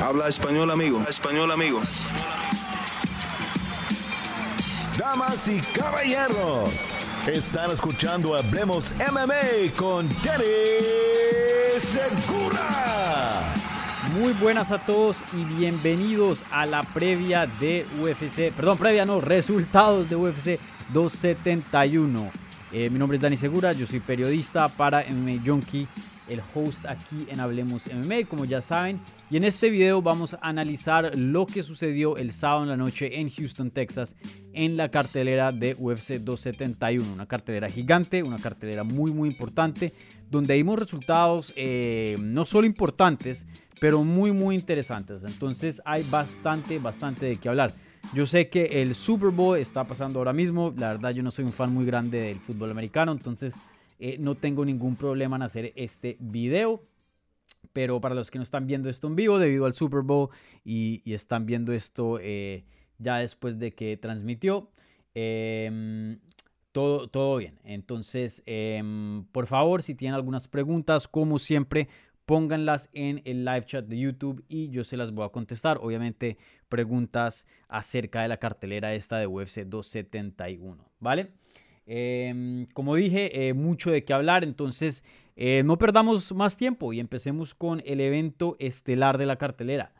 Habla español, amigo. Español, amigo. Damas y caballeros, están escuchando Hablemos MMA con Danny Segura. Muy buenas a todos y bienvenidos a la previa de UFC, perdón, previa no, resultados de UFC 271. Eh, mi nombre es Dani Segura, yo soy periodista para MMA Junkie el host aquí en Hablemos MMA, como ya saben. Y en este video vamos a analizar lo que sucedió el sábado en la noche en Houston, Texas, en la cartelera de UFC 271. Una cartelera gigante, una cartelera muy, muy importante, donde vimos resultados eh, no solo importantes, pero muy, muy interesantes. Entonces hay bastante, bastante de qué hablar. Yo sé que el Super Bowl está pasando ahora mismo. La verdad, yo no soy un fan muy grande del fútbol americano, entonces eh, no tengo ningún problema en hacer este video. Pero para los que no están viendo esto en vivo debido al Super Bowl y, están viendo esto eh, ya después de que transmitió, em, todo, todo bien. Entonces, em, por favor, si tienen algunas preguntas, como siempre, pónganlas en el live chat de YouTube y yo se las voy a contestar. Obviamente, preguntas acerca de la cartelera esta de UFC 271, ¿vale? Em, como dije, eh, mucho de qué hablar, entonces eh, no perdamos más tiempo y empecemos con el evento estelar de la cartelera.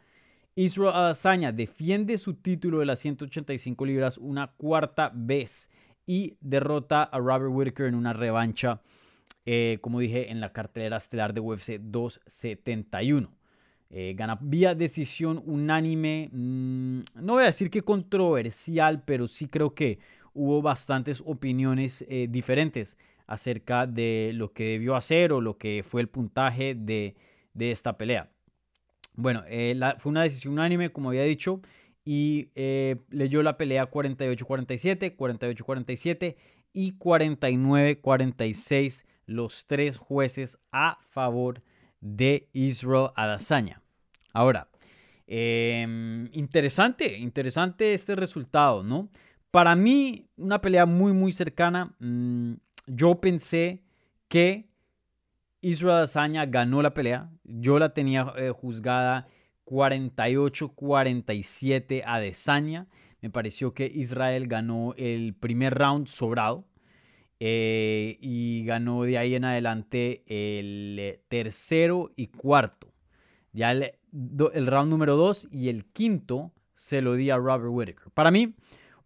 Israel Adesanya defiende su título de las 185 libras una cuarta vez y derrota a Robert Whittaker en una revancha, eh, como dije, en la cartelera estelar de UFC 271. gana vía decisión unánime, mm, no voy a decir que controversial, pero sí creo que hubo bastantes opiniones eh, diferentes acerca de lo que debió hacer o lo que fue el puntaje de, esta pelea. Bueno, eh, fue una decisión unánime, como había dicho, y eh, leyó la pelea 48-47, 48-47 y 49-46 los tres jueces a favor de Israel Adesanya. Ahora, em, interesante, interesante este resultado, ¿no? Para mí, una pelea muy, muy cercana. Mm, yo pensé que Israel Adesanya ganó la pelea. Yo la tenía eh, juzgada 48-47 a Adesanya. Me pareció que Israel ganó el primer round sobrado. Eh, y ganó de ahí en adelante el tercero y cuarto. Ya el, round número dos y el quinto se lo di a Robert Whittaker. Para mí,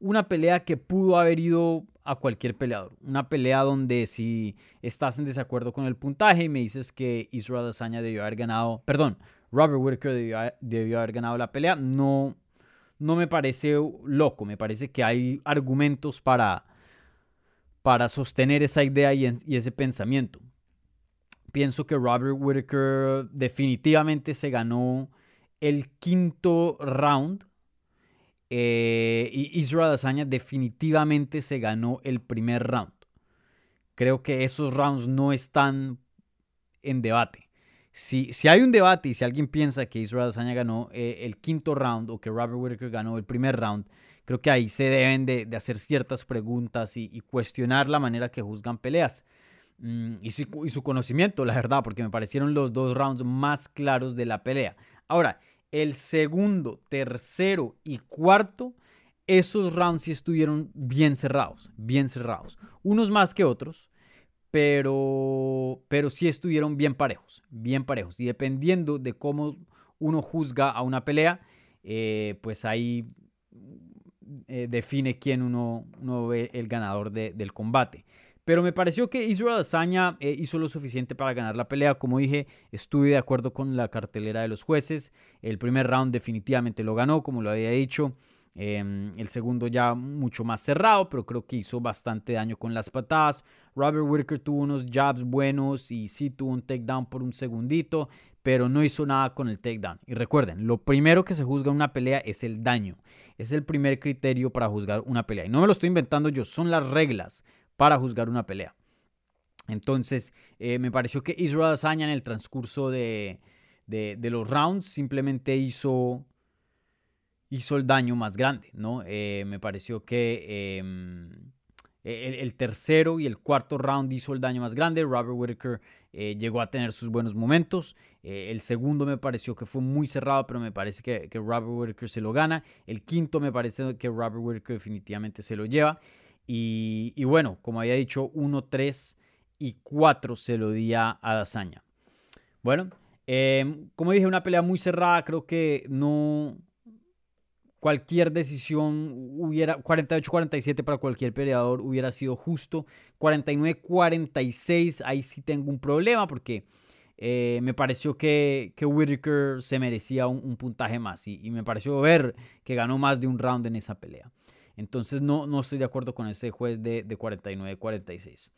una pelea que pudo haber ido a cualquier peleador. Una pelea donde si estás en desacuerdo con el puntaje y me dices que Israel Adesanya debió haber ganado, perdón, Robert Whittaker debió, haber ganado la pelea, no, no me parece loco. Me parece que hay argumentos para, para sostener esa idea y, y ese pensamiento. Pienso que Robert Whittaker definitivamente se ganó el quinto round eh, y Israel Adesanya definitivamente se ganó el primer round. Creo que esos rounds no están en debate. Si, si hay un debate y si alguien piensa que Israel Adesanya ganó eh, el quinto round o que Robert Whittaker ganó el primer round, creo que ahí se deben de, hacer ciertas preguntas y, cuestionar la manera que juzgan peleas. Mm, y su conocimiento, la verdad, porque me parecieron los dos rounds más claros de la pelea. Ahora, el segundo, tercero y cuarto, esos rounds sí estuvieron bien cerrados, bien cerrados. Unos más que otros, pero, pero sí estuvieron bien parejos, bien parejos. Y dependiendo de cómo uno juzga a una pelea, eh, pues ahí eh, define quién uno, ve el ganador del combate. Pero me pareció que Israel Adesanya eh, hizo lo suficiente para ganar la pelea. Como dije, estuve de acuerdo con la cartelera de los jueces. El primer round definitivamente lo ganó, como lo había dicho. Em, el segundo ya mucho más cerrado, pero creo que hizo bastante daño con las patadas. Robert Whitaker tuvo unos jabs buenos y sí tuvo un takedown por un segundito, pero no hizo nada con el takedown. Y recuerden, lo primero que se juzga en una pelea es el daño. Es el primer criterio para juzgar una pelea. Y no me lo estoy inventando yo, son las reglas para juzgar una pelea. Entonces, eh, me pareció que Israel Adesanya en el transcurso de, los rounds simplemente hizo, hizo el daño más grande, ¿no? Eh, me pareció que em, eh, el, tercero y el cuarto round hizo el daño más grande. Robert Whitaker eh, llegó a tener sus buenos momentos. El segundo me pareció que fue muy cerrado, pero me parece que, Robert Whitaker se lo gana. El quinto me parece que Robert Whitaker definitivamente se lo lleva. Y, y bueno, como había dicho, 1, 3 y 4 se lo di a Dazaña. Bueno, em, como dije, una pelea muy cerrada. Creo que no, cualquier decisión hubiera 48-47 para cualquier peleador hubiera sido justo. 49-46, ahí sí tengo un problema porque eh, me pareció que, que Whitaker se merecía un, puntaje más y, me pareció ver que ganó más de un round en esa pelea. Entonces no, no estoy de acuerdo con ese juez de, 49-46.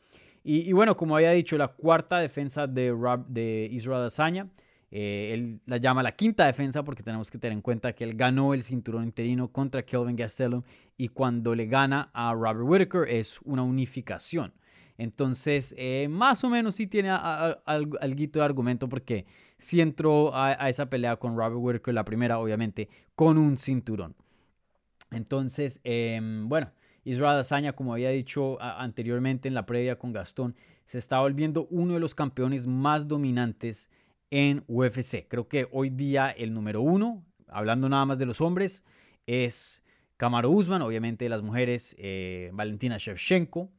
Y, y, bueno, como había dicho, la cuarta defensa de, de Israel Adesanya eh, él la llama la quinta defensa porque tenemos que tener en cuenta que él ganó el cinturón interino contra Kelvin Gastelum y cuando le gana a Robert Whitaker es una unificación. Entonces, eh, más o menos sí tiene algo de argumento porque sí entró a, esa pelea con Robert Whitaker, la primera obviamente, con un cinturón. Entonces, em, bueno, Israel Azaña, como había dicho anteriormente en la previa con Gastón, se está volviendo uno de los campeones más dominantes en UFC. Creo que hoy día el número uno, hablando nada más de los hombres, es Kamaru Usman, obviamente de las mujeres, eh, Valentina Shevchenko.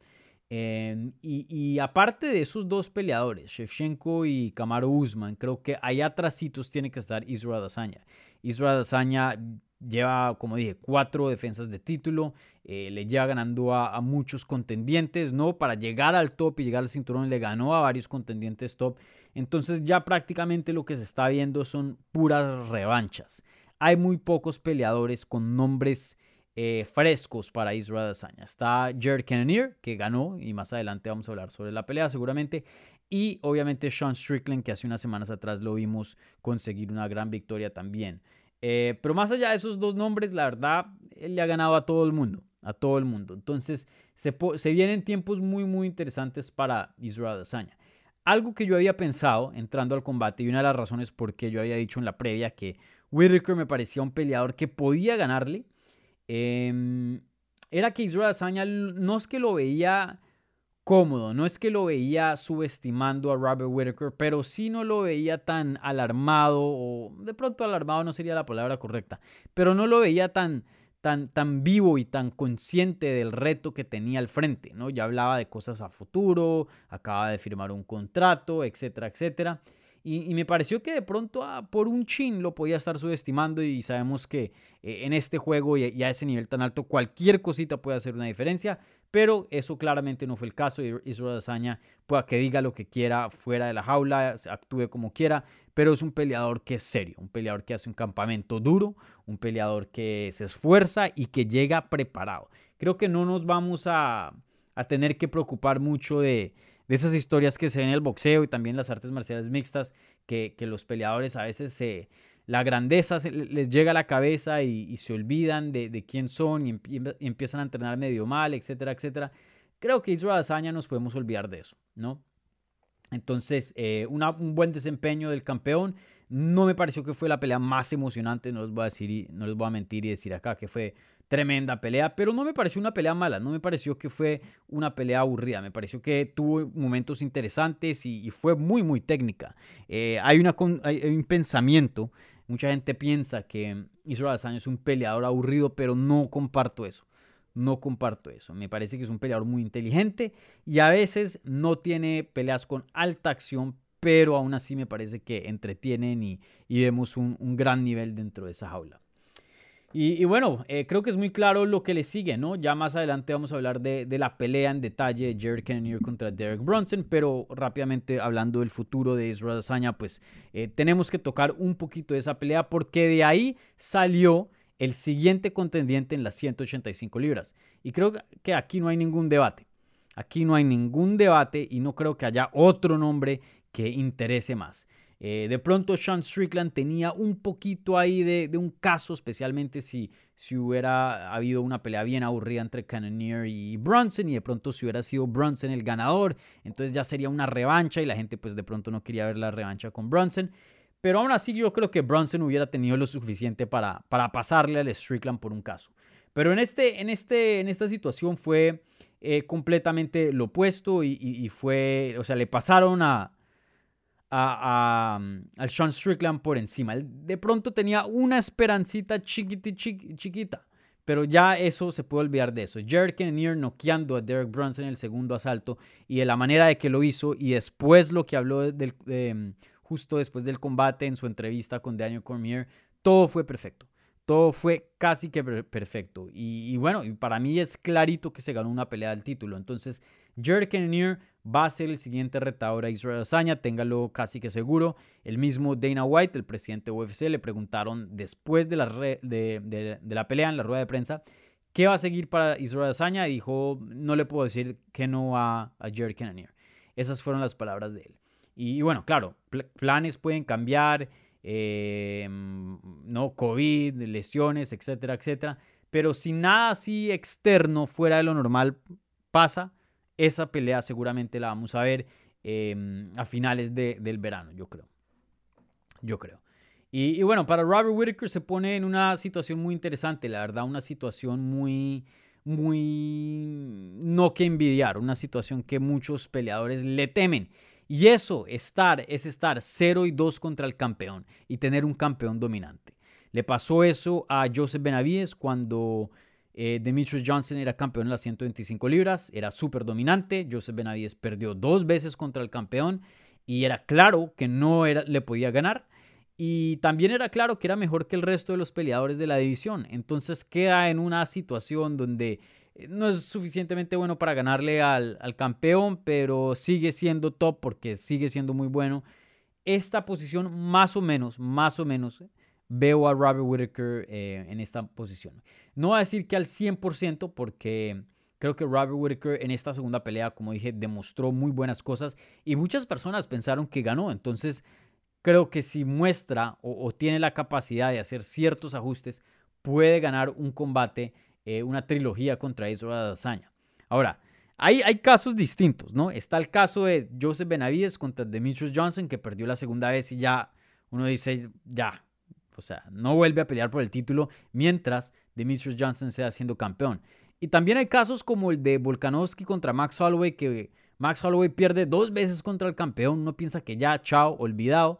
Em, y, aparte de esos dos peleadores, Shevchenko y Kamaru Usman, creo que allá atrasitos tiene que estar Israel Adesanya. Israel Adesanya lleva, como dije, cuatro defensas de título, eh, le lleva ganando a, muchos contendientes, ¿no? Para llegar al top y llegar al cinturón le ganó a varios contendientes top entonces ya prácticamente lo que se está viendo son puras revanchas. Hay muy pocos peleadores con nombres eh, frescos para Israel Adesanya. Está Jared Cannonier, que ganó, y más adelante vamos a hablar sobre la pelea seguramente. Y obviamente Sean Strickland, que hace unas semanas atrás lo vimos conseguir una gran victoria también. Eh, pero más allá de esos dos nombres, la verdad, él le ha ganado a todo el mundo. A todo el mundo. Entonces, se, se vienen tiempos muy, muy interesantes para Israel Adesanya. Algo que yo había pensado entrando al combate y una de las razones por qué yo había dicho en la previa que Whitaker me parecía un peleador que podía ganarle, em, era que Israel Adesanya no es que lo veía cómodo, no es que lo veía subestimando a Robert Whitaker, pero sí no lo veía tan alarmado, o de pronto alarmado no sería la palabra correcta, pero no lo veía tan, tan, vivo y tan consciente del reto que tenía al frente, ¿no? Ya hablaba de cosas a futuro, acaba de firmar un contrato, etcétera, etcétera. Y, me pareció que de pronto ah, por un chin lo podía estar subestimando y sabemos que eh, en este juego y, a ese nivel tan alto cualquier cosita puede hacer una diferencia, pero eso claramente no fue el caso. Israel Azaña pueda que diga lo que quiera fuera de la jaula, actúe como quiera, pero es un peleador que es serio, un peleador que hace un campamento duro, un peleador que se esfuerza y que llega preparado. Creo que no nos vamos a, a tener que preocupar mucho de de esas historias que se ven en el boxeo y también las artes marciales mixtas, que, los peleadores a veces se, la grandeza les llega a la cabeza y, se olvidan de, quién son y, empiezan a entrenar medio mal, etcétera, etcétera. Creo que Israel Azaña nos podemos olvidar de eso, ¿no? Entonces, eh, un buen desempeño del campeón. No me pareció que fue la pelea más emocionante, no les voy a decir, no les voy a mentir y decir acá que fue tremenda pelea, pero no me pareció una pelea mala, no me pareció que fue una pelea aburrida, me pareció que tuvo momentos interesantes y, fue muy, muy técnica. Eh, hay, una, un pensamiento, mucha gente piensa que Israel Adesanya es un peleador aburrido, pero no comparto eso. No comparto eso. Me parece que es un peleador muy inteligente y a veces no tiene peleas con alta acción, pero aún así me parece que entretienen y, vemos un gran nivel dentro de esa jaula. Y, bueno, eh, creo que es muy claro lo que le sigue, ¿no? Ya más adelante vamos a hablar de, la pelea en detalle de Jared Cannonier contra Derek Brunson, pero rápidamente hablando del futuro de Israel Adesanya, pues eh, tenemos que tocar un poquito de esa pelea porque de ahí salió el siguiente contendiente en las 185 libras. Y creo que aquí no hay ningún debate. Aquí no hay ningún debate y no creo que haya otro nombre que interese más. Eh, de pronto Sean Strickland tenía un poquito ahí de, un caso, especialmente si, si hubiera habido una pelea bien aburrida entre Cannonier y Brunson y de pronto si hubiera sido Brunson el ganador, entonces ya sería una revancha y la gente pues de pronto no quería ver la revancha con Brunson. Pero aún así yo creo que Brunson hubiera tenido lo suficiente para, para pasarle al Strickland por un caso. Pero en, este, en, este, en esta situación fue eh, completamente lo opuesto y, fue, o sea, le pasaron a, a, al Sean Strickland por encima. De pronto tenía una esperancita chiquita, chiquita, pero ya eso se puede olvidar de eso. Jared noqueando a Derek Brunson en el segundo asalto y de la manera de que lo hizo y después lo que habló del, justo después del combate en su entrevista con Daniel Cormier, todo fue perfecto todo fue casi que perfecto. Y, bueno, para mí es clarito que se ganó una pelea del título. Entonces, Jared Cannonier va a ser el siguiente retador a Israel Azaña, téngalo casi que seguro. El mismo Dana White, el presidente de UFC, le preguntaron después de la, de, la pelea en la rueda de prensa qué va a seguir para Israel Azaña y dijo, no le puedo decir que no a, a Jared Cannonier. Esas fueron las palabras de él. Y, bueno, claro, planes pueden cambiar. Eh, ¿no? COVID, lesiones, etcétera, etcétera. Pero si nada así externo fuera de lo normal pasa, esa pelea seguramente la vamos a ver em, a finales del verano, yo creo. Yo creo. Y, bueno, para Robert Whitaker se pone en una situación muy interesante, la verdad, una situación muy, muy no que envidiar, una situación que muchos peleadores le temen. Y eso, estar, es estar 0 y 2 contra el campeón y tener un campeón dominante. Le pasó eso a Joseph Benavides cuando eh, Demetrius Johnson era campeón en las 125 libras, era súper dominante. Joseph Benavides perdió dos veces contra el campeón y era claro que no era, le podía ganar. Y también era claro que era mejor que el resto de los peleadores de la división. Entonces queda en una situación donde eh, no es suficientemente bueno para ganarle al, campeón, pero sigue siendo top porque sigue siendo muy bueno. Esta posición, más o menos, más o menos, veo a Robert Whitaker eh, en esta posición. No voy a decir que al 100%, porque creo que Robert Whitaker en esta segunda pelea, como dije, demostró muy buenas cosas y muchas personas pensaron que ganó. Entonces, creo que si muestra o, tiene la capacidad de hacer ciertos ajustes, puede ganar un combate eh, una trilogía contra Israel Adesanya. Ahora, hay, hay, casos distintos, ¿no? Está el caso de Joseph Benavides contra Demetrius Johnson, que perdió la segunda vez y ya uno dice, ya, o sea, no vuelve a pelear por el título mientras Demetrius Johnson sea siendo campeón. Y también hay casos como el de Volkanovski contra Max Holloway, que Max Holloway pierde dos veces contra el campeón. Uno piensa que ya, chao, olvidado.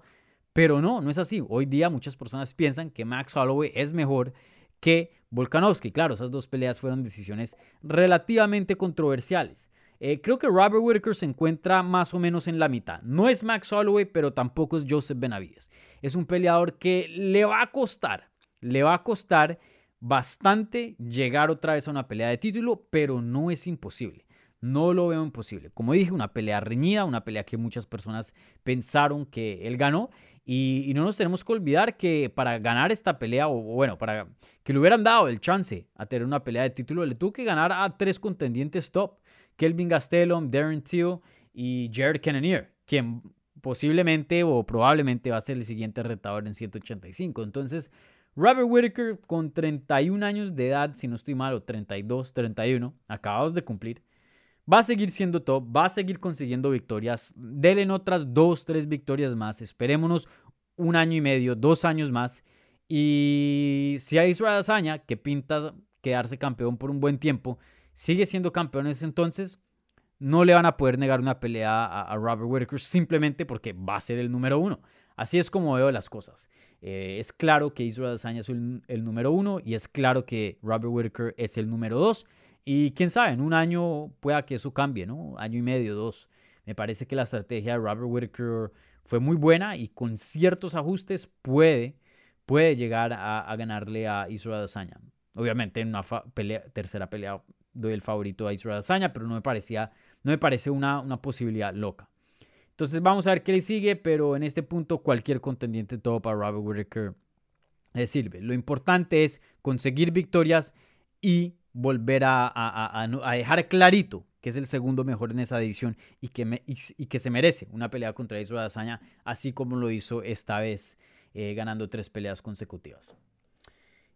Pero no, no es así. Hoy día muchas personas piensan que Max Holloway es mejor que Volkanovski. Claro, esas dos peleas fueron decisiones relativamente controversiales. Eh, creo que Robert Whitaker se encuentra más o menos en la mitad. No es Max Holloway, pero tampoco es Joseph Benavides. Es un peleador que le va a costar, le va a costar bastante llegar otra vez a una pelea de título, pero no es imposible. No lo veo imposible. Como dije, una pelea reñida, una pelea que muchas personas pensaron que él ganó y, no nos tenemos que olvidar que para ganar esta pelea, o, bueno, para que le hubieran dado el chance a tener una pelea de título, le tuvo que ganar a tres contendientes top. Kelvin Gastelum, Darren Till y Jared Cannonier, quien posiblemente o probablemente va a ser el siguiente retador en 185. Entonces, Robert Whitaker con 31 años de edad, si no estoy mal, o 32, 31, acabados de cumplir, Va a seguir siendo top, va a seguir consiguiendo victorias. Denle en otras dos, tres victorias más. Esperémonos un año y medio, dos años más. Y si hay Israel Azaña, que pinta quedarse campeón por un buen tiempo, sigue siendo campeón en ese entonces, no le van a poder negar una pelea a, Robert Whitaker simplemente porque va a ser el número uno. Así es como veo las cosas. Eh, es claro que Israel Adesanya es el, número uno y es claro que Robert Whitaker es el número dos. Y quién sabe, en un año pueda que eso cambie, ¿no? Año y medio, dos. Me parece que la estrategia de Robert Whitaker fue muy buena y con ciertos ajustes puede, puede llegar a, ganarle a Israel Adesanya. Obviamente en una tercera pelea doy el favorito a Israel Adesanya, pero no me parecía, no me parece una, una posibilidad loca. Entonces vamos a ver qué le sigue, pero en este punto cualquier contendiente todo para Robert Whitaker le sirve. Lo importante es conseguir victorias y volver a, dejar clarito que es el segundo mejor en esa división y que, y, que se merece una pelea contra Israel Adesanya, así como lo hizo esta vez, eh, ganando tres peleas consecutivas.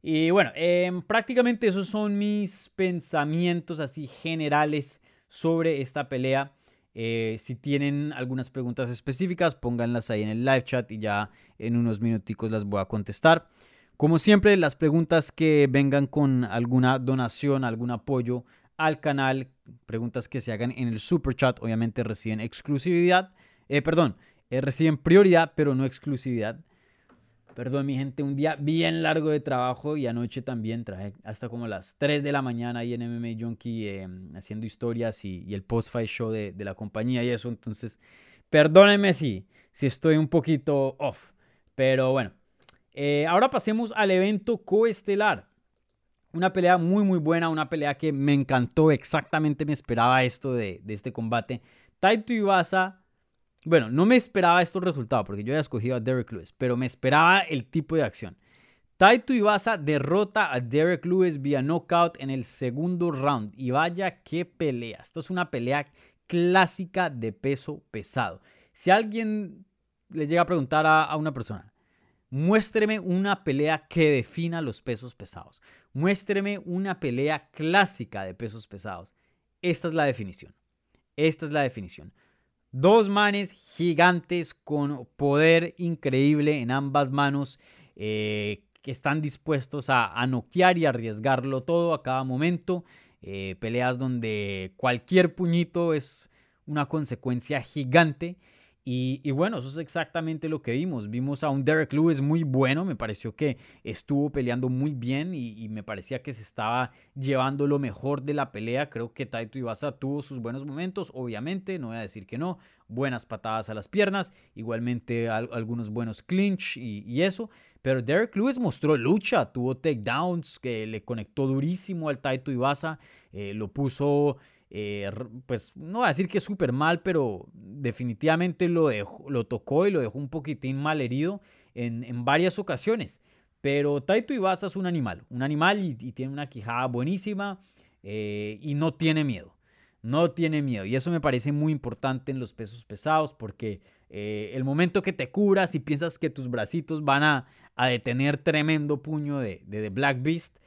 Y bueno, em, prácticamente esos son mis pensamientos así generales sobre esta pelea. Eh, si tienen algunas preguntas específicas, pónganlas ahí en el live chat y ya en unos minuticos las voy a contestar. Como siempre, las preguntas que vengan con alguna donación, algún apoyo al canal, preguntas que se hagan en el super chat, obviamente reciben exclusividad, eh, perdón, eh, reciben prioridad, pero no exclusividad. Perdón, mi gente, un día bien largo de trabajo y anoche también traje hasta como las 3 de la mañana ahí en MMA Junkie eh, haciendo historias y, el post-fight show de, la compañía y eso. Entonces, perdónenme si, si estoy un poquito off. Pero bueno, eh, ahora pasemos al evento coestelar. Una pelea muy, muy buena, una pelea que me encantó, exactamente me esperaba esto de, de este combate. Taito Iwasa bueno, no me esperaba estos resultados porque yo había escogido a Derek Lewis, pero me esperaba el tipo de acción. Taito Ibaza derrota a Derek Lewis vía knockout en el segundo round. Y vaya qué pelea. Esto es una pelea clásica de peso pesado. Si alguien le llega a preguntar a, a una persona, muéstreme una pelea que defina los pesos pesados. Muéstreme una pelea clásica de pesos pesados. Esta es la definición. Esta es la definición. Dos manes gigantes con poder increíble en ambas manos eh, que están dispuestos a, noquear y arriesgarlo todo a cada momento. Eh, peleas donde cualquier puñito es una consecuencia gigante y, bueno, eso es exactamente lo que vimos. Vimos a un Derek Lewis muy bueno, me pareció que estuvo peleando muy bien y, me parecía que se estaba llevando lo mejor de la pelea. Creo que Taito Ibasa tuvo sus buenos momentos, obviamente, no voy a decir que no. Buenas patadas a las piernas, igualmente algunos buenos clinch y, eso. Pero Derek Lewis mostró lucha, tuvo takedowns que le conectó durísimo al Taito Ibasa, eh, lo puso eh, pues no voy a decir que es súper mal, pero definitivamente lo, lo tocó y lo dejó un poquitín mal herido en, varias ocasiones. Pero Taito Ibasa es un animal, un animal y, tiene una quijada buenísima eh, y no tiene miedo. No tiene miedo. Y eso me parece muy importante en los pesos pesados porque eh, el momento que te curas y piensas que tus bracitos van a, detener tremendo puño de, de, Black Beast,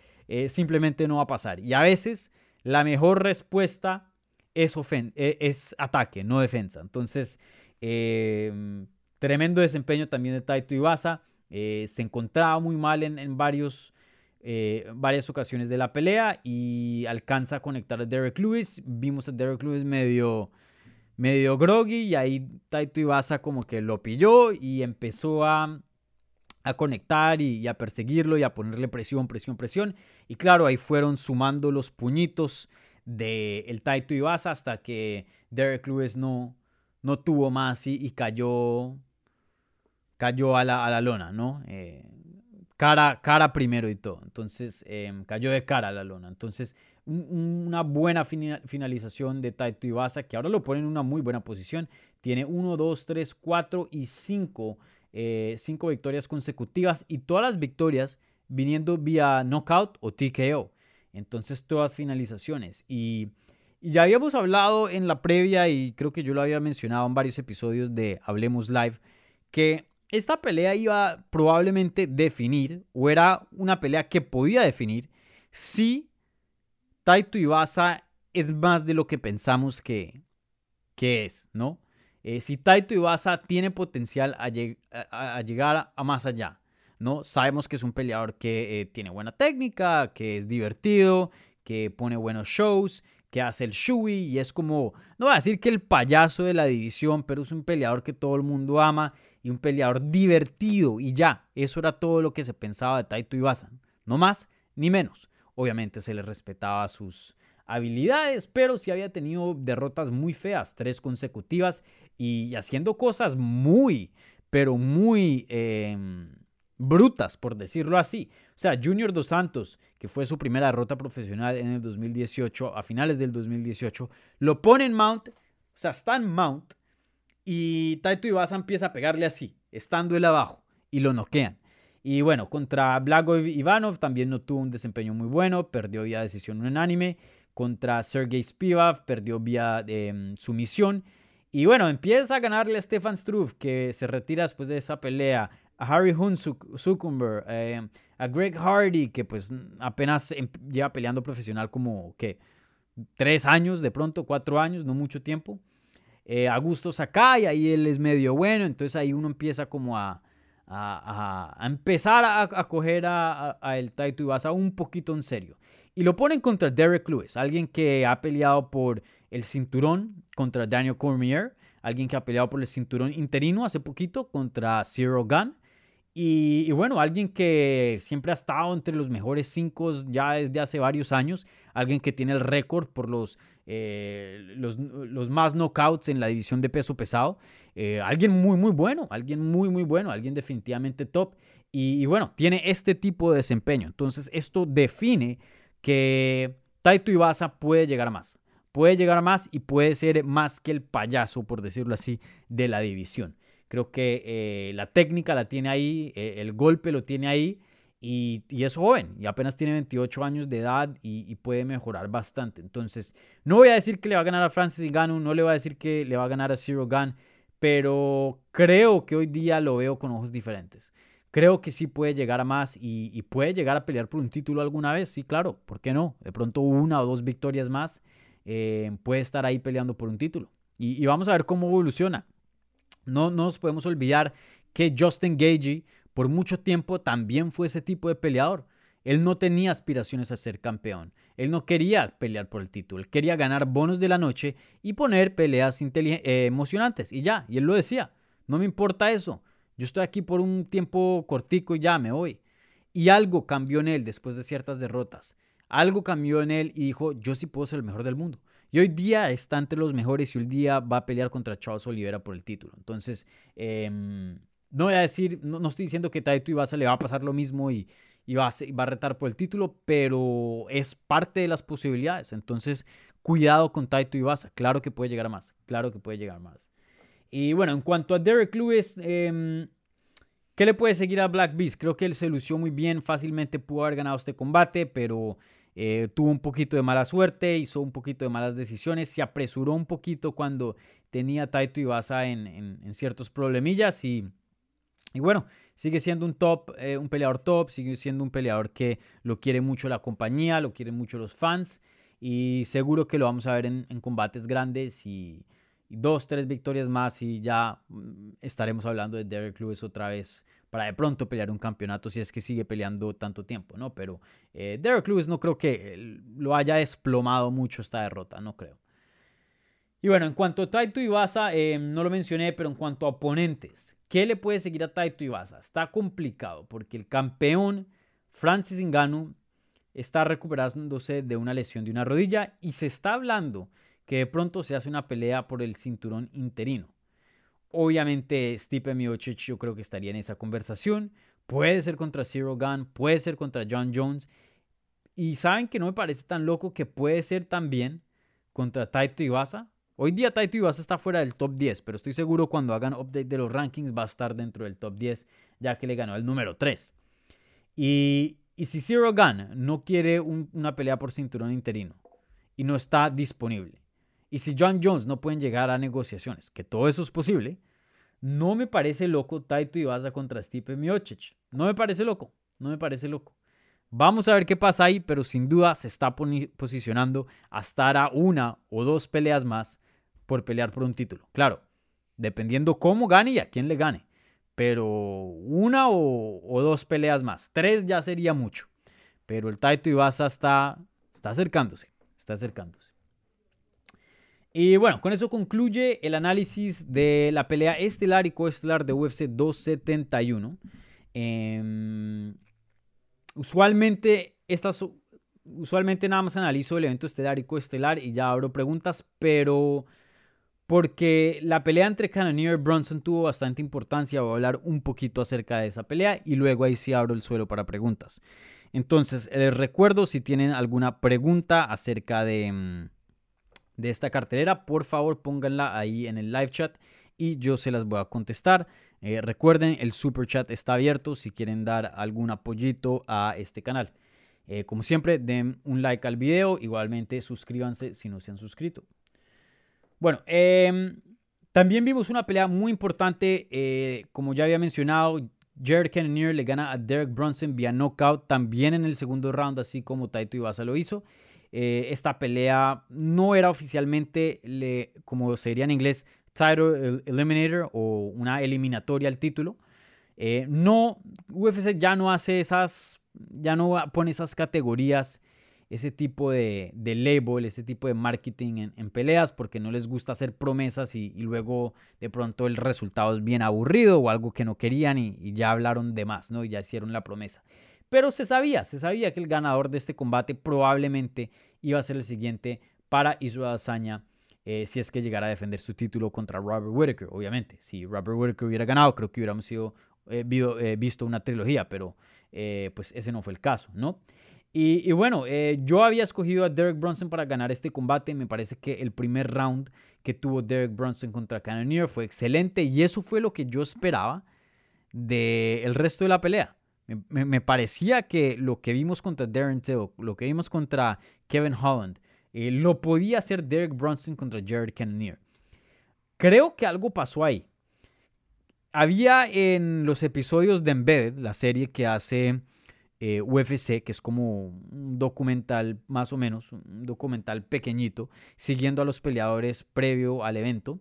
simplemente no va a pasar. Y a veces la mejor respuesta es, e, es ataque, no defensa. Entonces, em, tremendo desempeño también de Taito Ibasa. Eh, se encontraba muy mal en, varios, eh, varias ocasiones de la pelea y alcanza a conectar a Derek Lewis. Vimos a Derek Lewis medio, medio groggy y ahí Taito Ibasa como que lo pilló y empezó a, a conectar y, a perseguirlo y a ponerle presión, presión, presión. Y claro, ahí fueron sumando los puñitos del el Taito Ibasa hasta que Derek Lewis no, no tuvo más y, cayó, cayó a la, a la lona, ¿no? Eh, cara, cara primero y todo. Entonces em, cayó de cara a la lona. Entonces una buena finalización de Taito Ibasa que ahora lo pone en una muy buena posición. Tiene 1, 2, 3, 4 y 5 eh, cinco victorias consecutivas y todas las victorias viniendo vía knockout o TKO. Entonces todas finalizaciones. Y, ya habíamos hablado en la previa y creo que yo lo había mencionado en varios episodios de Hablemos Live, que esta pelea iba probablemente definir o era una pelea que podía definir si Taito Ibasa es más de lo que pensamos que, que es, ¿no? Eh, si Taito Ibasa tiene potencial a, llegar a más allá, ¿no? Sabemos que es un peleador que eh, tiene buena técnica, que es divertido, que pone buenos shows, que hace el shui y es como, no voy a decir que el payaso de la división, pero es un peleador que todo el mundo ama y un peleador divertido y ya, eso era todo lo que se pensaba de Taito Ibasa, no más ni menos. Obviamente se le respetaba sus, habilidades, pero sí había tenido derrotas muy feas, tres consecutivas y haciendo cosas muy, pero muy em, brutas, por decirlo así. O sea, Junior Dos Santos, que fue su primera derrota profesional en el 2018, a finales del 2018, lo pone en Mount, o sea, está en Mount, y Taito Ibasa empieza a pegarle así, estando él abajo, y lo noquean. Y bueno, contra Blago Ivanov también no tuvo un desempeño muy bueno, perdió vía decisión unánime contra Sergey Spivak, perdió vía em, sumisión. Y bueno, empieza a ganarle a Stefan Struve, que se retira después de esa pelea. A Harry Hun em, a Greg Hardy, que pues apenas em, lleva peleando profesional como, ¿qué? Tres años, de pronto, cuatro años, no mucho tiempo. Eh, Augusto Sakai, ahí él es medio bueno, entonces ahí uno empieza como a, a, empezar a, coger a, el Taito Ibasa un poquito en serio. Y lo ponen contra Derek Lewis, alguien que ha peleado por el cinturón contra Daniel Cormier, alguien que ha peleado por el cinturón interino hace poquito contra Zero Gun. Y, bueno, alguien que siempre ha estado entre los mejores cinco ya desde hace varios años, alguien que tiene el récord por los, eh, los, más knockouts en la división de peso pesado, eh, alguien muy, muy bueno, alguien muy, muy bueno, alguien definitivamente top. Y, bueno, tiene este tipo de desempeño. Entonces, esto define que Taito Ibasa puede llegar más. Puede llegar más y puede ser más que el payaso, por decirlo así, de la división. Creo que eh, la técnica la tiene ahí, eh, el golpe lo tiene ahí y, es joven y apenas tiene 28 años de edad y, puede mejorar bastante. Entonces, no voy a decir que le va a ganar a Francis Ngannou, no le voy a decir que le va a ganar a Zero Gun, pero creo que hoy día lo veo con ojos diferentes. Creo que sí puede llegar a más y, puede llegar a pelear por un título alguna vez, sí, claro, ¿por qué no? De pronto una o dos victorias más eh, puede estar ahí peleando por un título. y vamos a ver cómo evoluciona. No, nos podemos olvidar que Justin Gagey por mucho tiempo también fue ese tipo de peleador. Él no tenía aspiraciones a ser campeón. Él no quería pelear por el título. Él quería ganar bonos de la noche y poner peleas eh, emocionantes. Y ya, y él lo decía. No me importa eso. Yo estoy aquí por un tiempo cortico y ya me voy. Y algo cambió en él después de ciertas derrotas. Algo cambió en él y dijo, yo sí puedo ser el mejor del mundo. Y hoy día está entre los mejores y hoy día va a pelear contra Charles Oliveira por el título. Entonces, em, no voy a decir, no, estoy diciendo que Taito Ibasa le va a pasar lo mismo y, va, a, a, retar por el título, pero es parte de las posibilidades. Entonces, cuidado con Taito Ibasa. Claro que puede llegar a más. Claro que puede llegar más. Y bueno, en cuanto a Derek Lewis, em, ¿qué le puede seguir a Black Beast? Creo que él se lució muy bien, fácilmente pudo haber ganado este combate, pero eh, tuvo un poquito de mala suerte, hizo un poquito de malas decisiones, se apresuró un poquito cuando tenía Taito Ibasa en, en, ciertos problemillas y, y, bueno, sigue siendo un top, eh, un peleador top, sigue siendo un peleador que lo quiere mucho la compañía, lo quieren mucho los fans y seguro que lo vamos a ver en, en combates grandes y, y, dos, tres victorias más y ya mm, estaremos hablando de Derek Lewis otra vez para de pronto pelear un campeonato si es que sigue peleando tanto tiempo, ¿no? Pero eh, Derek Lewis no creo que lo haya desplomado mucho esta derrota, no creo. Y bueno, en cuanto a Taito Ibasa, eh, no lo mencioné, pero en cuanto a oponentes, ¿qué le puede seguir a Taito Ibasa? Está complicado porque el campeón Francis Ngannou está recuperándose de una lesión de una rodilla y se está hablando que de pronto se hace una pelea por el cinturón interino. Obviamente Stipe Miocic yo creo que estaría en esa conversación. Puede ser contra Zero Gun, puede ser contra John Jones. Y saben que no me parece tan loco que puede ser también contra Taito Ibasa. Hoy día Taito Ibasa está fuera del top 10, pero estoy seguro cuando hagan update de los rankings va a estar dentro del top 10, ya que le ganó el número 3. Y, si Zero Gun no quiere una pelea por cinturón interino y no está disponible, y si John Jones no pueden llegar a negociaciones, que todo eso es posible, no me parece loco Taito Ibasa contra Stipe Miocic. No me parece loco, no me parece loco. Vamos a ver qué pasa ahí, pero sin duda se está posicionando a estar a una o dos peleas más por pelear por un título. Claro, dependiendo cómo gane y a quién le gane. Pero una o, dos peleas más. Tres ya sería mucho. Pero el Taito Ibasa está, está acercándose. Está acercándose. Y bueno, con eso concluye el análisis de la pelea estelar y coestelar de UFC 271. Em, usualmente, estas, usualmente nada más analizo el evento estelar y coestelar y ya abro preguntas, pero porque la pelea entre Cannonier y Bronson tuvo bastante importancia, voy a hablar un poquito acerca de esa pelea y luego ahí sí abro el suelo para preguntas. Entonces, les recuerdo si tienen alguna pregunta acerca de em, de esta cartelera, por favor pónganla ahí en el live chat y yo se las voy a contestar. Eh, recuerden, el super chat está abierto si quieren dar algún apoyito a este canal. Eh, como siempre, den un like al video, igualmente suscríbanse si no se han suscrito. Bueno, em, también vimos una pelea muy importante, eh, como ya había mencionado, Jared Cannonier le gana a Derek Bronson vía knockout también en el segundo round, así como Taito Ibasa lo hizo. Eh, esta pelea no era oficialmente, como se diría en inglés, title eliminator o una eliminatoria al título. Eh, no, UFC ya no hace esas, ya no pone esas categorías ese tipo de, de label, ese tipo de marketing en, peleas, porque no les gusta hacer promesas y, luego de pronto el resultado es bien aburrido o algo que no querían y, ya hablaron de más, ¿no? Y ya hicieron la promesa. Pero se sabía, se sabía que el ganador de este combate probablemente iba a ser el siguiente para Israel Azaña eh, si es que llegara a defender su título contra Robert Whittaker, obviamente. Si Robert Whittaker hubiera ganado, creo que hubiéramos sido, eh, eh, visto una trilogía, pero pues ese no fue el caso, ¿no? Y, bueno, yo había escogido a Derek Bronson para ganar este combate. Me parece que el primer round que tuvo Derek Bronson contra Cannonier fue excelente y eso fue lo que yo esperaba del resto de la pelea. Me, parecía que lo que vimos contra Darren Till, lo que vimos contra Kevin Holland, eh, lo podía hacer Derek Bronson contra Jared Cannonier. Creo que algo pasó ahí. Había en los episodios de Embedded, la serie que hace eh, UFC, que es como un documental más o menos, un documental pequeñito, siguiendo a los peleadores previo al evento.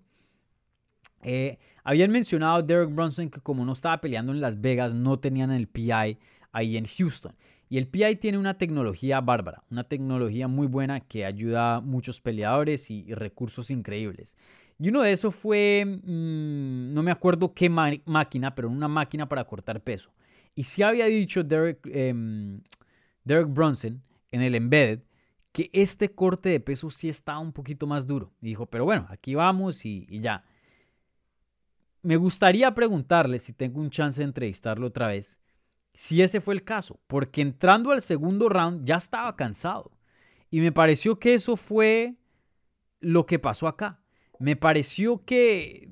Eh, habían mencionado a Derek Bronson que como no estaba peleando en Las Vegas, no tenían el PI ahí en Houston. Y el PI tiene una tecnología bárbara, una tecnología muy buena que ayuda a muchos peleadores y, recursos increíbles. Y uno de esos fue, mm, no me acuerdo qué máquina, pero una máquina para cortar peso. Y si había dicho em, Derek, Bronson en el embedded que este corte de peso sí estaba un poquito más duro. Y dijo, pero bueno, aquí vamos y, ya. Me gustaría preguntarle, si tengo un chance de entrevistarlo otra vez, si ese fue el caso, porque entrando al segundo round ya estaba cansado. Y me pareció que eso fue lo que pasó acá. Me pareció que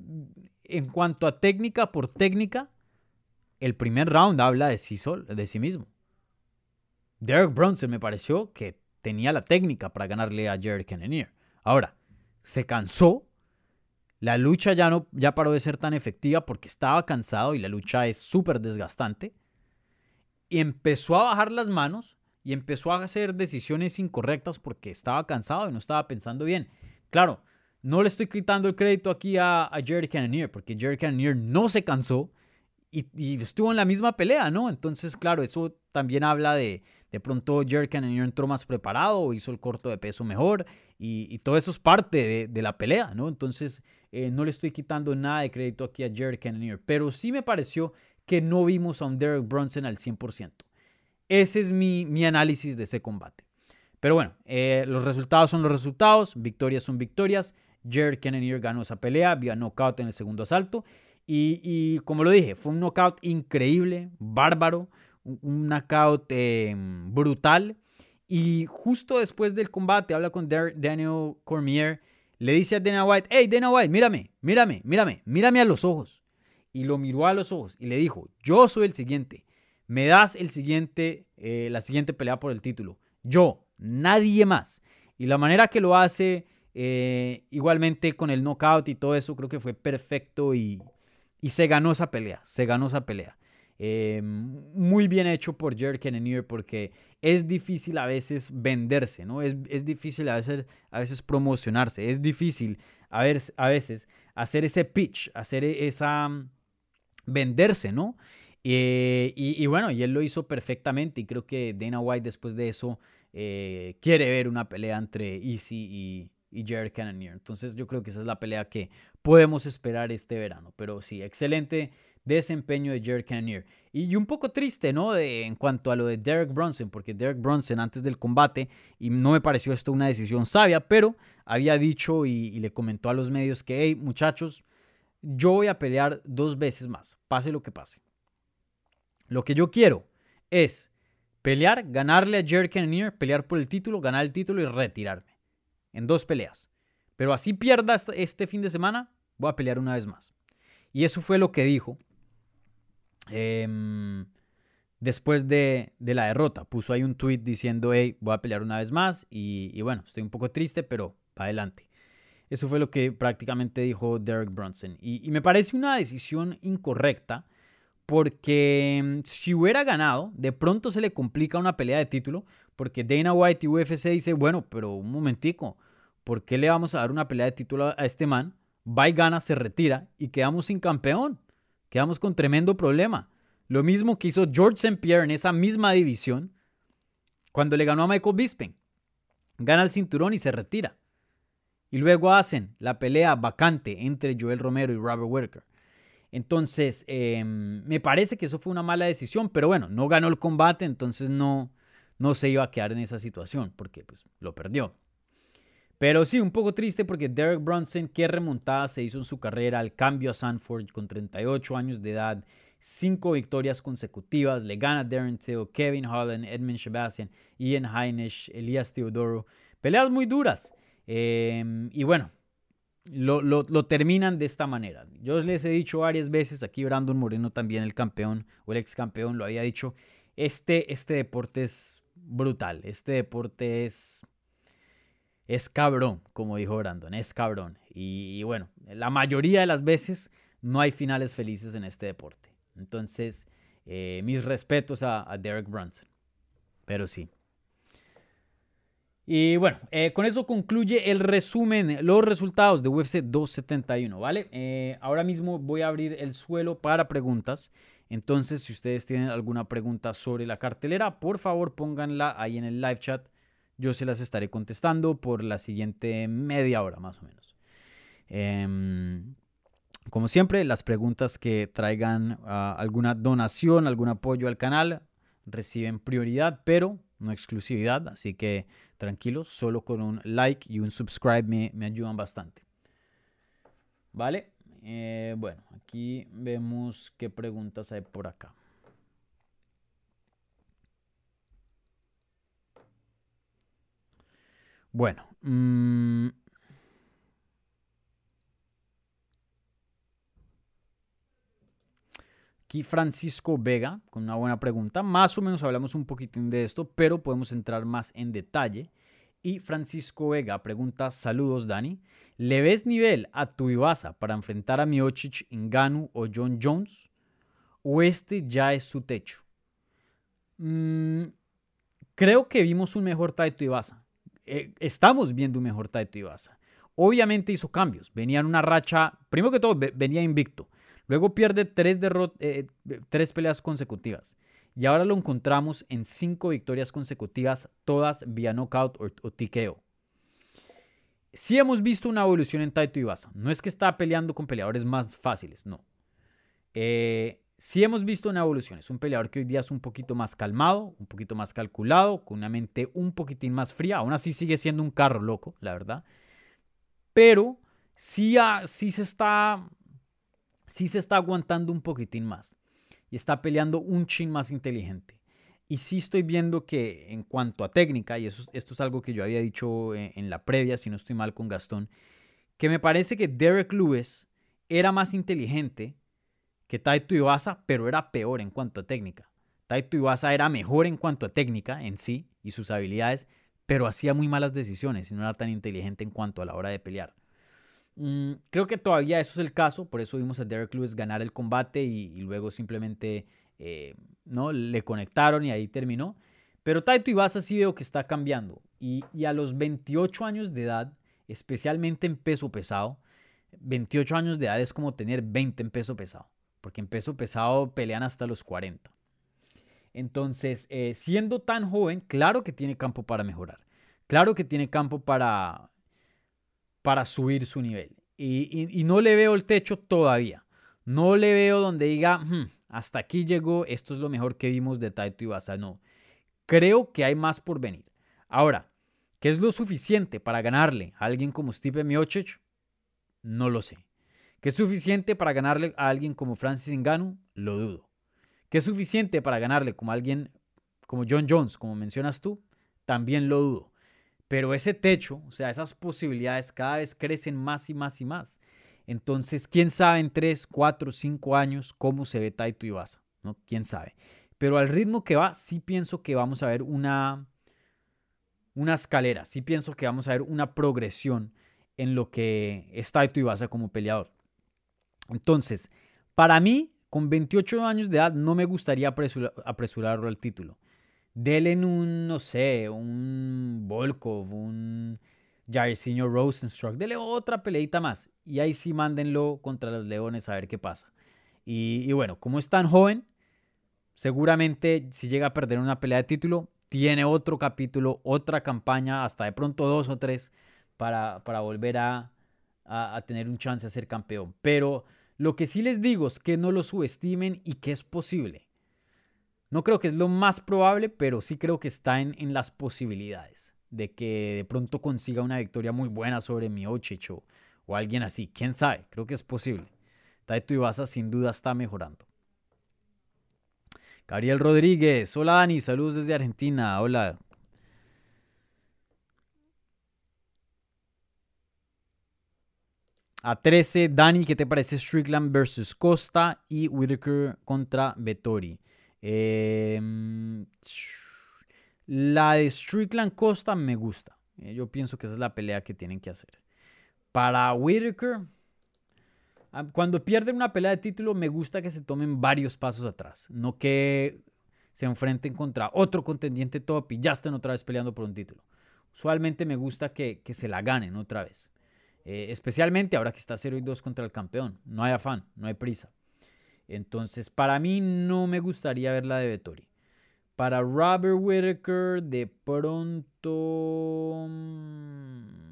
en cuanto a técnica por técnica, el primer round habla de sí, sol, de sí mismo. Derek Bronson me pareció que tenía la técnica para ganarle a Jared Cannonier. Ahora, se cansó. La lucha ya, no, ya paró de ser tan efectiva porque estaba cansado y la lucha es súper desgastante. Y empezó a bajar las manos y empezó a hacer decisiones incorrectas porque estaba cansado y no estaba pensando bien. Claro, no le estoy quitando el crédito aquí a, a Jared Cannonier porque Jared Cannonier no se cansó y, estuvo en la misma pelea, ¿no? Entonces, claro, eso también habla de, de pronto Jerry Cannonier entró más preparado, hizo el corto de peso mejor y, todo eso es parte de, la pelea, ¿no? Entonces, eh, no le estoy quitando nada de crédito aquí a Jerry Cannonier, pero sí me pareció que no vimos a un Derek Bronson al 100%. Ese es mi, mi análisis de ese combate. Pero bueno, eh, los resultados son los resultados, victorias son victorias. Jared Cannonier ganó esa pelea vía knockout en el segundo asalto. Y, como lo dije, fue un knockout increíble, bárbaro, un, knockout em, brutal. Y justo después del combate habla con Daniel Cormier, le dice a Dana White, hey Dana White, mírame, mírame, mírame, mírame a los ojos. Y lo miró a los ojos y le dijo, yo soy el siguiente, me das el siguiente, eh, la siguiente pelea por el título. Yo, nadie más. Y la manera que lo hace, eh, igualmente con el knockout y todo eso, creo que fue perfecto y, y se ganó esa pelea, se ganó esa pelea. Eh, muy bien hecho por Jared Cannonier porque es difícil a veces venderse, ¿no? Es, es, difícil a veces, a veces promocionarse, es difícil a, ver, a veces hacer ese pitch, hacer esa... venderse, ¿no? Eh, y, bueno, y él lo hizo perfectamente y creo que Dana White después de eso eh, quiere ver una pelea entre Easy y, y Jared Cannonier. Entonces yo creo que esa es la pelea que podemos esperar este verano. Pero sí, excelente desempeño de Jared Cannonier. Y, un poco triste, ¿no? en cuanto a lo de Derek Bronson, porque Derek Bronson antes del combate, y no me pareció esto una decisión sabia, pero había dicho y, le comentó a los medios que, hey, muchachos, yo voy a pelear dos veces más, pase lo que pase. Lo que yo quiero es pelear, ganarle a Jared Cannonier, pelear por el título, ganar el título y retirarme en dos peleas. Pero así pierda este fin de semana, voy a pelear una vez más. Y eso fue lo que dijo em, después de, la derrota. Puso ahí un tweet diciendo, hey, voy a pelear una vez más. Y, bueno, estoy un poco triste, pero para adelante. Eso fue lo que prácticamente dijo Derek Brunson. Y, y me parece una decisión incorrecta porque em, si hubiera ganado, de pronto se le complica una pelea de título, porque Dana White y UFC dice, bueno, pero un momentico, ¿por qué le vamos a dar una pelea de título a este man? Va y gana, se retira y quedamos sin campeón. Quedamos con tremendo problema. Lo mismo que hizo George St. Pierre en esa misma división cuando le ganó a Michael Bisping. gana el cinturón y se retira. Y luego hacen la pelea vacante entre Joel Romero y Robert Whitaker. Entonces, em, me parece que eso fue una mala decisión, pero bueno, no ganó el combate, entonces no, no se iba a quedar en esa situación, porque pues lo perdió. Pero sí, un poco triste porque Derek Brunson, qué remontada se hizo en su carrera al cambio a Sanford con 38 años de edad, cinco victorias consecutivas, le gana Darren Till, Kevin Holland, Edmund Sebastian, Ian Heinisch, Elias Teodoro. Peleas muy duras. Em, y bueno, lo, lo, terminan de esta manera. Yo les he dicho varias veces, aquí Brandon Moreno también, el campeón o el ex campeón, lo había dicho, este, este deporte es brutal, este deporte es es cabrón, como dijo Brandon, es cabrón. Y, bueno, la mayoría de las veces no hay finales felices en este deporte. Entonces, eh, mis respetos a, Derek Brunson. Pero sí. Y bueno, eh, con eso concluye el resumen, los resultados de UFC 271, ¿vale? Eh, ahora mismo voy a abrir el suelo para preguntas. Entonces, si ustedes tienen alguna pregunta sobre la cartelera, por favor pónganla ahí en el live chat yo se las estaré contestando por la siguiente media hora más o menos. Em, como siempre, las preguntas que traigan ah, alguna donación, algún apoyo al canal, reciben prioridad, pero no exclusividad. Así que tranquilos, solo con un like y un subscribe me, ayudan bastante. ¿Vale? Eh, bueno, aquí vemos qué preguntas hay por acá. Bueno. Mm, aquí Francisco Vega con una buena pregunta. Más o menos hablamos un poquitín de esto, pero podemos entrar más en detalle. Y Francisco Vega pregunta, saludos Dani, ¿le ves nivel a tu Ibasa para enfrentar a Miocic, Inganu o John Jones? ¿O este ya es su techo? Mm, creo que vimos un mejor Taito Ibasa. Eh, estamos viendo un mejor Taito Ibasa. Obviamente hizo cambios. Venía en una racha, primero que todo, venía invicto. Luego pierde tres, eh, tres peleas consecutivas. Y ahora lo encontramos en cinco victorias consecutivas, todas vía knockout o, o TKO. Sí hemos visto una evolución en Taito Ibasa. No es que está peleando con peleadores más fáciles, no. Eh, sí hemos visto una evolución. Es un peleador que hoy día es un poquito más calmado, un poquito más calculado, con una mente un poquitín más fría. Aún así sigue siendo un carro loco, la verdad. Pero sí, sí, se, está, sí se está aguantando un poquitín más. Y está peleando un chin más inteligente. Y sí estoy viendo que en cuanto a técnica, y esto es algo que yo había dicho en, en la previa, si no estoy mal con Gastón, que me parece que Derek Lewis era más inteligente que Taito Iwasa, pero era peor en cuanto a técnica. Taito Iwasa era mejor en cuanto a técnica en sí y sus habilidades, pero hacía muy malas decisiones y no era tan inteligente en cuanto a la hora de pelear. Mm, creo que todavía eso es el caso, por eso vimos a Derek Lewis ganar el combate y, luego simplemente eh, ¿no? le conectaron y ahí terminó. Pero Taito Iwasa sí veo que está cambiando y, y a los 28 años de edad, especialmente en peso pesado, 28 años de edad es como tener 20 en peso pesado porque en peso pesado pelean hasta los 40. Entonces, eh, siendo tan joven, claro que tiene campo para mejorar. Claro que tiene campo para, para subir su nivel. Y, no le veo el techo todavía. No le veo donde diga, hmm, hasta aquí llegó, esto es lo mejor que vimos de Taito Ibasa. No. Creo que hay más por venir. Ahora, ¿qué es lo suficiente para ganarle a alguien como Steve Miocic? No lo sé. ¿Que es suficiente para ganarle a alguien como Francis Ngannou? Lo dudo. ¿Que es suficiente para ganarle como alguien como John Jones, como mencionas tú? También lo dudo. Pero ese techo, o sea, esas posibilidades cada vez crecen más y más y más. Entonces, ¿quién sabe en 3, 4, 5 años cómo se ve Taito Ibasa? ¿No? ¿Quién sabe? Pero al ritmo que va, sí pienso que vamos a ver una, una escalera, sí pienso que vamos a ver una progresión en lo que es Taito Ibasa como peleador. Entonces, para mí, con 28 años de edad, no me gustaría apresurarlo al título. Denle un, no sé, un Volkov, un Jairzinho Rosenstruck, dele otra peleita más. Y ahí sí mándenlo contra los Leones a ver qué pasa. Y, bueno, como es tan joven, seguramente si llega a perder una pelea de título, tiene otro capítulo, otra campaña, hasta de pronto dos o tres, para, para volver a, a, tener un chance de ser campeón. Pero lo que sí les digo es que no lo subestimen y que es posible. No creo que es lo más probable, pero sí creo que está en, en las posibilidades de que de pronto consiga una victoria muy buena sobre Miocic o, o alguien así. ¿Quién sabe? Creo que es posible. Taito Ibasa sin duda está mejorando. Gabriel Rodríguez. Hola Dani, saludos desde Argentina. Hola. A 13, Dani, ¿qué te parece Strickland versus Costa y Whitaker contra Vettori? Em, la de Strickland Costa me gusta. Eh, yo pienso que esa es la pelea que tienen que hacer. Para Whitaker, cuando pierden una pelea de título, me gusta que se tomen varios pasos atrás. No que se enfrenten contra otro contendiente top y ya estén otra vez peleando por un título. Usualmente me gusta que, que se la ganen otra vez. Eh, especialmente ahora que está 0 y 2 contra el campeón. No hay afán, no hay prisa. Entonces, para mí no me gustaría ver la de Vettori. Para Robert Whitaker, de pronto. Mm,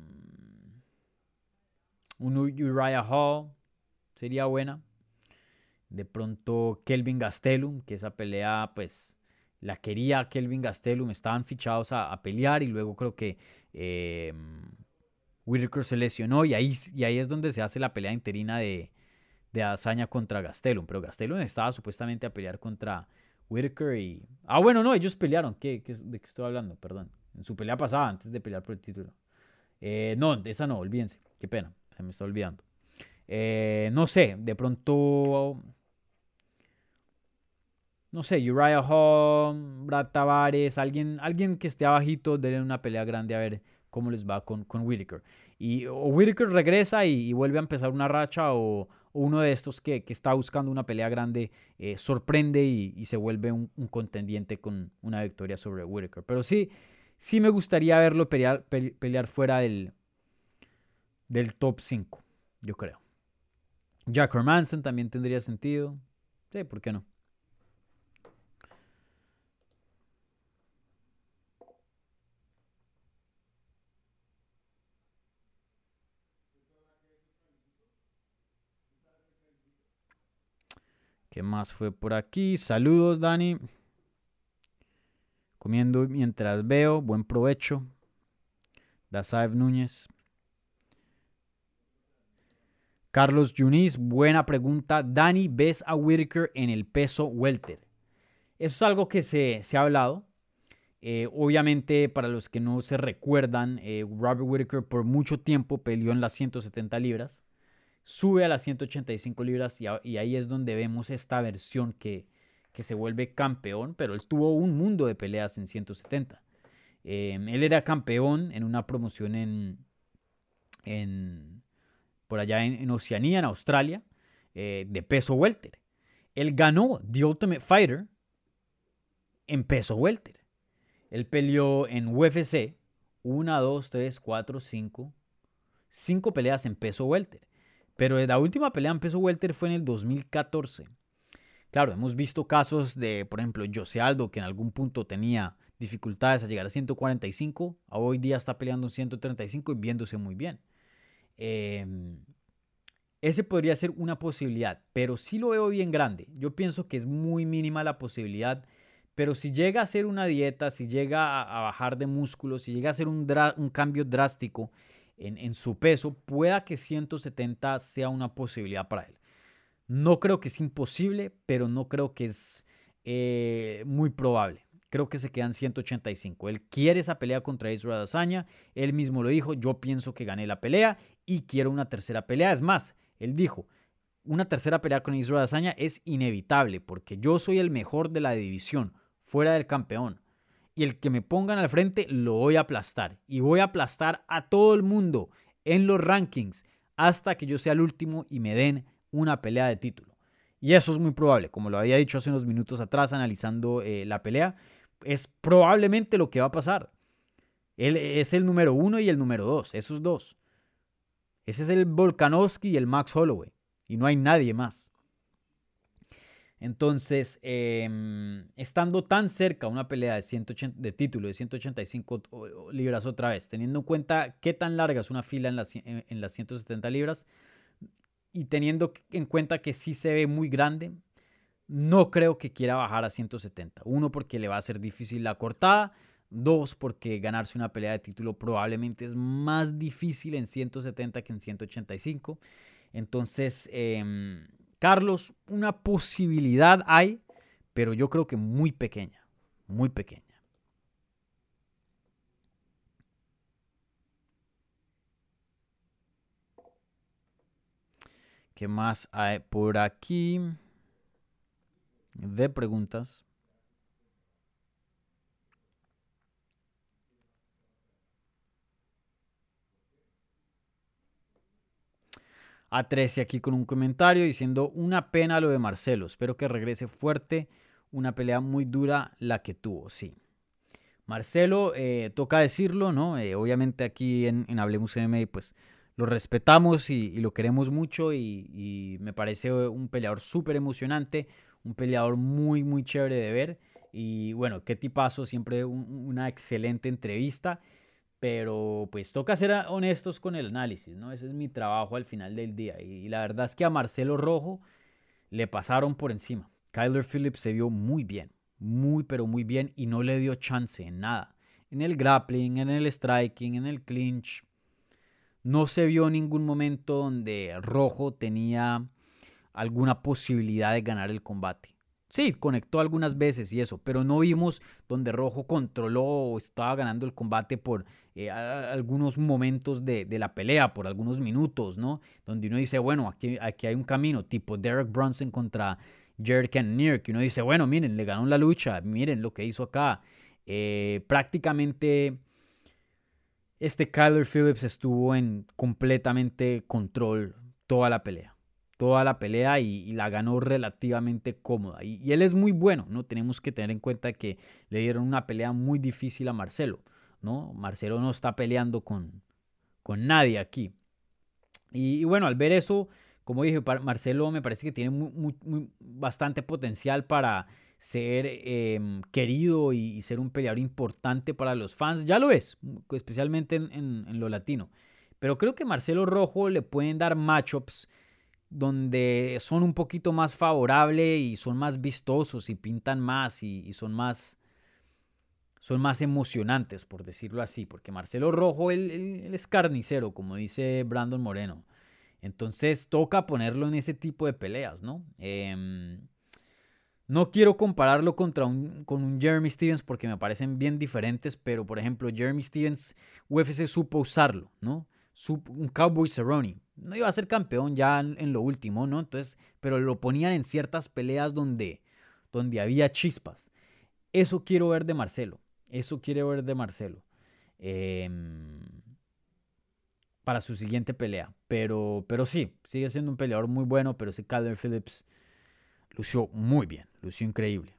un Uriah Hall sería buena. De pronto Kelvin Gastelum, que esa pelea, pues, la quería Kelvin Gastelum. Estaban fichados a, pelear y luego creo que eh, Whitaker se lesionó y ahí, y ahí es donde se hace la pelea interina de, de contra Gastelum. Pero Gastelum estaba supuestamente a pelear contra Whitaker y... Ah, bueno, no, ellos pelearon. ¿Qué, de qué estoy hablando? Perdón. En su pelea pasada, antes de pelear por el título. Eh, no, de esa no, olvídense. Qué pena, se me está olvidando. Eh, no sé, de pronto... No sé, Uriah Hall, Brad Tavares, alguien, alguien que esté abajito, denle una pelea grande a ver cómo les va con, con Whitaker. Y, o Whitaker regresa y, vuelve a empezar una racha o, uno de estos que, está buscando una pelea grande eh, sorprende y, se vuelve un, contendiente con una victoria sobre Whitaker. Pero sí, sí me gustaría verlo pelear, pelear fuera del, del top 5, yo creo. Jack Manson también tendría sentido. Sí, ¿por qué no? ¿Qué más fue por aquí? Saludos, Dani. Comiendo mientras veo. Buen provecho. Dasaev Núñez. Carlos Yunis, buena pregunta. Dani, ¿ves a Whitaker en el peso welter? Eso es algo que se, ha hablado. Eh, obviamente, para los que no se recuerdan, eh, Robert Whitaker por mucho tiempo peleó en las 170 libras sube a las 185 libras y, ahí es donde vemos esta versión que, que, se vuelve campeón, pero él tuvo un mundo de peleas en 170. Em, él era campeón en una promoción en, en por allá en, Oceanía, en Australia, eh, de peso welter. Él ganó The Ultimate Fighter en peso welter. Él peleó en UFC 1, 2, 3, 4, 5, 5 peleas en peso welter. Pero la última pelea en peso welter fue en el 2014. Claro, hemos visto casos de, por ejemplo, Jose Aldo, que en algún punto tenía dificultades a llegar a 145, hoy día está peleando en 135 y viéndose muy bien. Em, ese podría ser una posibilidad, pero sí lo veo bien grande. Yo pienso que es muy mínima la posibilidad, pero si llega a hacer una dieta, si llega a, bajar de músculo, si llega a hacer un cambio drástico en, su peso, pueda que 170 sea una posibilidad para él. No creo que es imposible, pero no creo que es eh, muy probable. Creo que se quedan 185. Él quiere esa pelea contra Israel Azaña. Él mismo lo dijo, yo pienso que gané la pelea y quiero una tercera pelea. Es más, él dijo, una tercera pelea con Israel Azaña es inevitable porque yo soy el mejor de la división, fuera del campeón y el que me pongan al frente lo voy a aplastar. Y voy a aplastar a todo el mundo en los rankings hasta que yo sea el último y me den una pelea de título. Y eso es muy probable, como lo había dicho hace unos minutos atrás analizando eh, la pelea, es probablemente lo que va a pasar. Él es el número uno y el número dos, esos dos. Ese es el Volkanovski y el Max Holloway. Y no hay nadie más. Entonces, em, estando tan cerca una pelea de, 180, de título de 185 libras otra vez, teniendo en cuenta qué tan larga es una fila en las, en las 170 libras y teniendo en cuenta que sí se ve muy grande, no creo que quiera bajar a 170. Uno, porque le va a ser difícil la cortada. Dos, porque ganarse una pelea de título probablemente es más difícil en 170 que en 185. Entonces, em, Carlos, una posibilidad hay, pero yo creo que muy pequeña, muy pequeña. ¿Qué más hay por aquí? De preguntas. A 13 aquí con un comentario diciendo una pena lo de Marcelo. Espero que regrese fuerte. Una pelea muy dura la que tuvo, sí. Marcelo, eh, toca decirlo, ¿no? Eh, obviamente aquí en, en, Hablemos MMA, pues lo respetamos y, lo queremos mucho y, me parece un peleador súper emocionante, un peleador muy, muy chévere de ver. Y bueno, qué tipazo, siempre una excelente entrevista pero pues toca ser honestos con el análisis, ¿no? Ese es mi trabajo al final del día. Y la verdad es que a Marcelo Rojo le pasaron por encima. Kyler Phillips se vio muy bien, muy pero muy bien y no le dio chance en nada. En el grappling, en el striking, en el clinch. No se vio ningún momento donde Rojo tenía alguna posibilidad de ganar el combate. Sí, conectó algunas veces y eso, pero no vimos donde Rojo controló o estaba ganando el combate por eh, algunos momentos de, la pelea, por algunos minutos, ¿no? Donde uno dice, bueno, aquí, aquí hay un camino, tipo Derek Brunson contra Jared Cannonier, que uno dice, bueno, miren, le ganó la lucha, miren lo que hizo acá. Eh, prácticamente este Kyler Phillips estuvo en completamente control toda la pelea toda la pelea y, la ganó relativamente cómoda. Y, él es muy bueno, ¿no? Tenemos que tener en cuenta que le dieron una pelea muy difícil a Marcelo, ¿no? Marcelo no está peleando con, con nadie aquí. Y, bueno, al ver eso, como dije, Marcelo me parece que tiene bastante potencial para ser em, querido y, ser un peleador importante para los fans. Ya lo es, especialmente en, en lo latino. Pero creo que Marcelo Rojo le pueden dar matchups donde son un poquito más favorables y son más vistosos y pintan más y, son más son más emocionantes, por decirlo así, porque Marcelo Rojo, él, es carnicero, como dice Brandon Moreno. Entonces toca ponerlo en ese tipo de peleas, ¿no? Em, no quiero compararlo contra un, con un Jeremy Stevens porque me parecen bien diferentes, pero por ejemplo, Jeremy Stevens, UFC supo usarlo, ¿no? Un Cowboy Cerrone. No iba a ser campeón ya en, lo último, ¿no? Entonces, pero lo ponían en ciertas peleas donde, donde había chispas. Eso quiero ver de Marcelo. Eso quiero ver de Marcelo. Em, para su siguiente pelea. Pero, pero sí, sigue siendo un peleador muy bueno, pero ese Calder Phillips lució muy bien, lució increíble.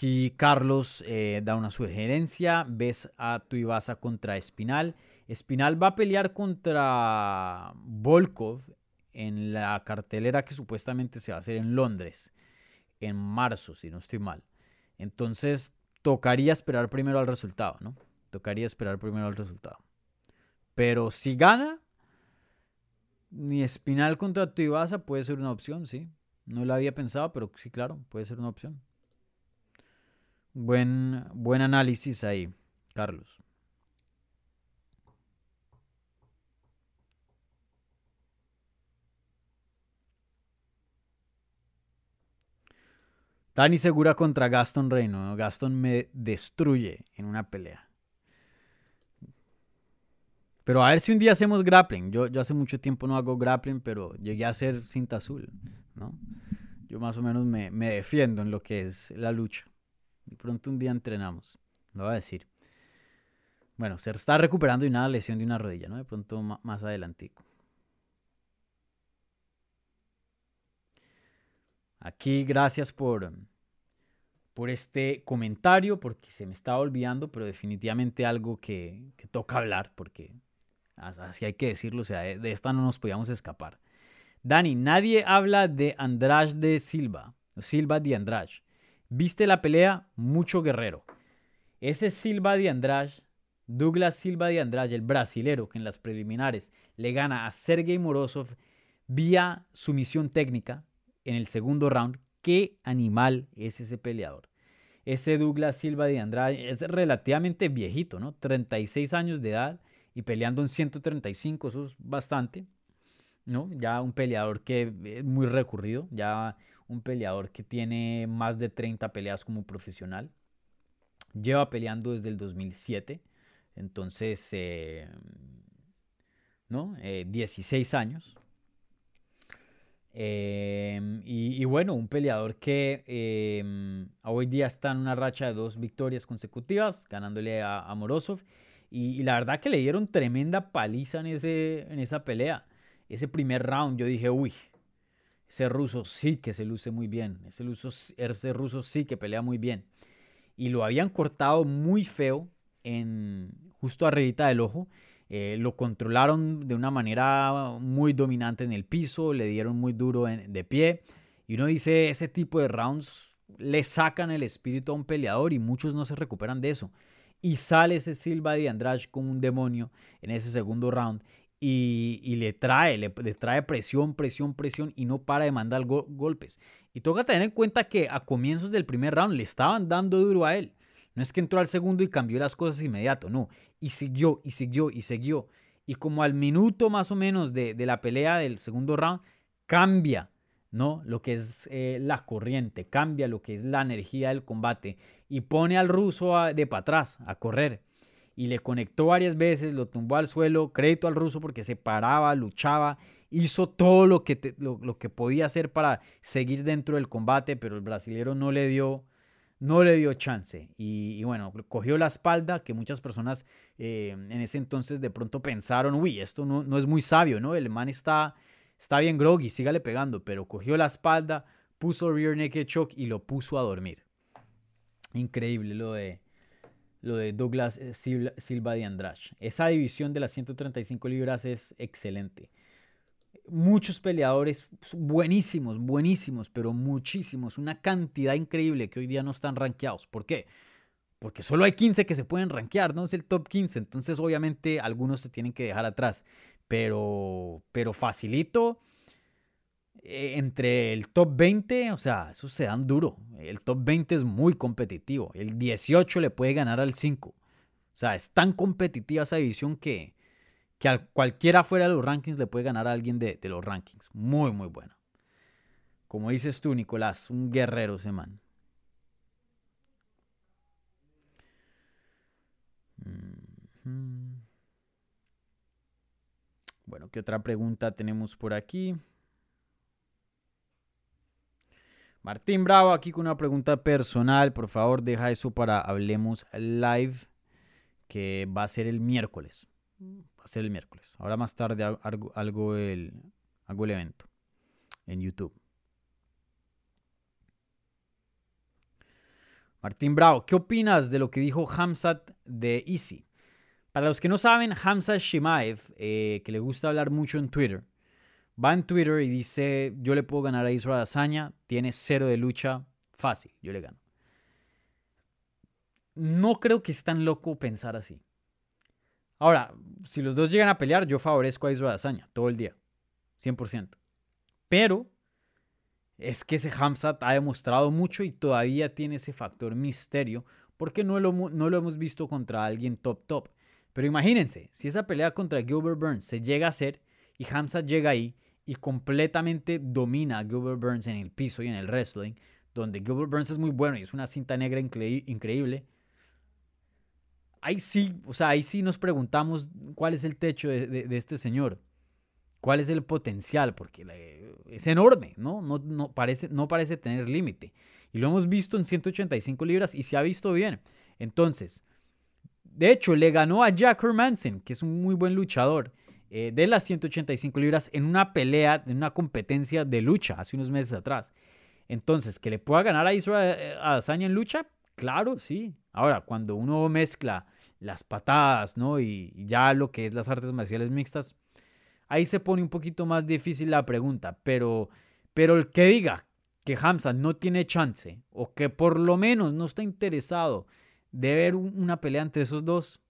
Aquí Carlos eh, da una sugerencia. Ves a Tuivasa contra Espinal. Espinal va a pelear contra Volkov en la cartelera que supuestamente se va a hacer en Londres en marzo, si no estoy mal. Entonces, tocaría esperar primero al resultado, ¿no? Tocaría esperar primero al resultado. Pero si gana, ni Espinal contra Tuivasa puede ser una opción, sí. No lo había pensado, pero sí, claro, puede ser una opción. Buen, buen análisis ahí, Carlos. Dani Segura contra Gaston Reino. Gaston me destruye en una pelea. Pero a ver si un día hacemos grappling. Yo, yo hace mucho tiempo no hago grappling, pero llegué a hacer cinta azul. ¿no? Yo más o menos me, me defiendo en lo que es la lucha. De pronto un día entrenamos. Lo voy a decir. Bueno, se está recuperando de una lesión de una rodilla, ¿no? De pronto más adelantico. Aquí gracias por, por este comentario, porque se me estaba olvidando, pero definitivamente algo que, toca hablar, porque Así hay que decirlo, o sea, de esta no nos podíamos escapar. Dani, nadie habla de Andrade de Silva, Silva de Andrade. ¿Viste la pelea? Mucho guerrero. Ese Silva de Andrade, Douglas Silva de Andrade, el brasilero que en las preliminares le gana a Sergey Morozov vía sumisión técnica en el segundo round. ¿Qué animal es ese peleador? Ese Douglas Silva de Andrade es relativamente viejito, ¿no? 36 años de edad y peleando en 135, eso es bastante. ¿no? Ya un peleador que es muy recurrido, ya un peleador que tiene más de 30 peleas como profesional. Lleva peleando desde el 2007, entonces, eh, ¿no? 16 eh, años. Em, y, bueno, un peleador que em, hoy día está en una racha de dos victorias consecutivas, ganándole a, Morozov. Y, y, la verdad que le dieron tremenda paliza en, ese, en esa pelea ese primer round yo dije, uy, ese ruso sí que se luce muy bien, ese, ese ruso sí que pelea muy bien. Y lo habían cortado muy feo en justo arribita del ojo. Eh, lo controlaron de una manera muy dominante en el piso, le dieron muy duro de pie. Y uno dice, ese tipo de rounds le sacan el espíritu a un peleador y muchos no se recuperan de eso. Y sale ese Silva de Andrade como un demonio en ese segundo round y, le trae, le, trae presión, presión, presión y no para de mandar golpes. Y toca tener en cuenta que a comienzos del primer round le estaban dando duro a él. No es que entró al segundo y cambió las cosas inmediato, no. Y siguió, y siguió, y siguió. Y como al minuto más o menos de, la pelea del segundo round, cambia, ¿no? Lo que es eh, la corriente, cambia lo que es la energía del combate y pone al ruso de para atrás a correr y le conectó varias veces, lo tumbó al suelo, crédito al ruso porque se paraba, luchaba, hizo todo lo que, lo, que podía hacer para seguir dentro del combate, pero el brasilero no le dio, no le dio chance. Y, bueno, cogió la espalda, que muchas personas eh, en ese entonces de pronto pensaron, uy, esto no, no, es muy sabio, ¿no? El man está, está bien groggy, sígale pegando, pero cogió la espalda, puso rear naked choke y lo puso a dormir. Increíble lo de, lo de Douglas eh, Silva de Andrade. Esa división de las 135 libras es excelente. Muchos peleadores buenísimos, buenísimos, pero muchísimos. Una cantidad increíble que hoy día no están rankeados. ¿Por qué? Porque solo hay 15 que se pueden rankear, no es el top 15. Entonces, obviamente, algunos se tienen que dejar atrás. Pero, pero facilito entre el top 20, o sea, eso se dan duro. El top 20 es muy competitivo. El 18 le puede ganar al 5. O sea, es tan competitiva esa división que, que a cualquiera fuera de los rankings le puede ganar a alguien de, los rankings. Muy, muy bueno. Como dices tú, Nicolás, un guerrero ese man. Bueno, ¿qué otra pregunta tenemos por aquí? Martín Bravo aquí con una pregunta personal. Por favor, deja eso para Hablemos Live, que va a ser el miércoles. Va a ser el miércoles. Ahora más tarde hago, el, hago el evento en YouTube. Martín Bravo, ¿qué opinas de lo que dijo Hamzat de Easy? Para los que no saben, Hamzat Shimaev, eh, que le gusta hablar mucho en Twitter, va en Twitter y dice, yo le puedo ganar a Israel Azaña, tiene cero de lucha, fácil, yo le gano. No creo que es tan loco pensar así. Ahora, si los dos llegan a pelear, yo favorezco a Israel Azaña todo el día, 100%. Pero es que ese Hamzat ha demostrado mucho y todavía tiene ese factor misterio porque no lo, no lo hemos visto contra alguien top top. Pero imagínense, si esa pelea contra Gilbert Burns se llega a hacer y Hamzat llega ahí y completamente domina a Gilbert Burns en el piso y en el wrestling, donde Gilbert Burns es muy bueno y es una cinta negra increíble. Ahí sí, o sea, ahí sí nos preguntamos cuál es el techo de, este señor, cuál es el potencial, porque es enorme, ¿no? No, no, parece, no parece tener límite. Y lo hemos visto en 185 libras y se ha visto bien. Entonces, de hecho, le ganó a Jack Hermanson, que es un muy buen luchador. Eh, de las 185 libras en una pelea, en una competencia de lucha hace unos meses atrás. Entonces, que le pueda ganar a Israel eh, Adesanya en lucha, claro, sí. Ahora, cuando uno mezcla las patadas, ¿no? Y ya lo que es las artes marciales mixtas, ahí se pone un poquito más difícil la pregunta, pero, pero el que diga que Hamza no tiene chance o que por lo menos no está interesado de ver una pelea entre esos dos,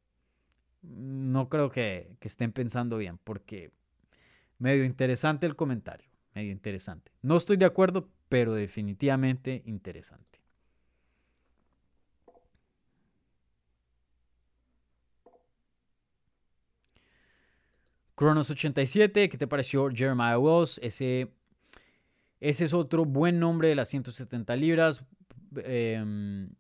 no creo que, que estén pensando bien, porque medio interesante el comentario, medio interesante. No estoy de acuerdo, pero definitivamente interesante. Cronos 87, ¿qué te pareció Jeremiah Wells? Ese, ese es otro buen nombre de las 170 libras. Em,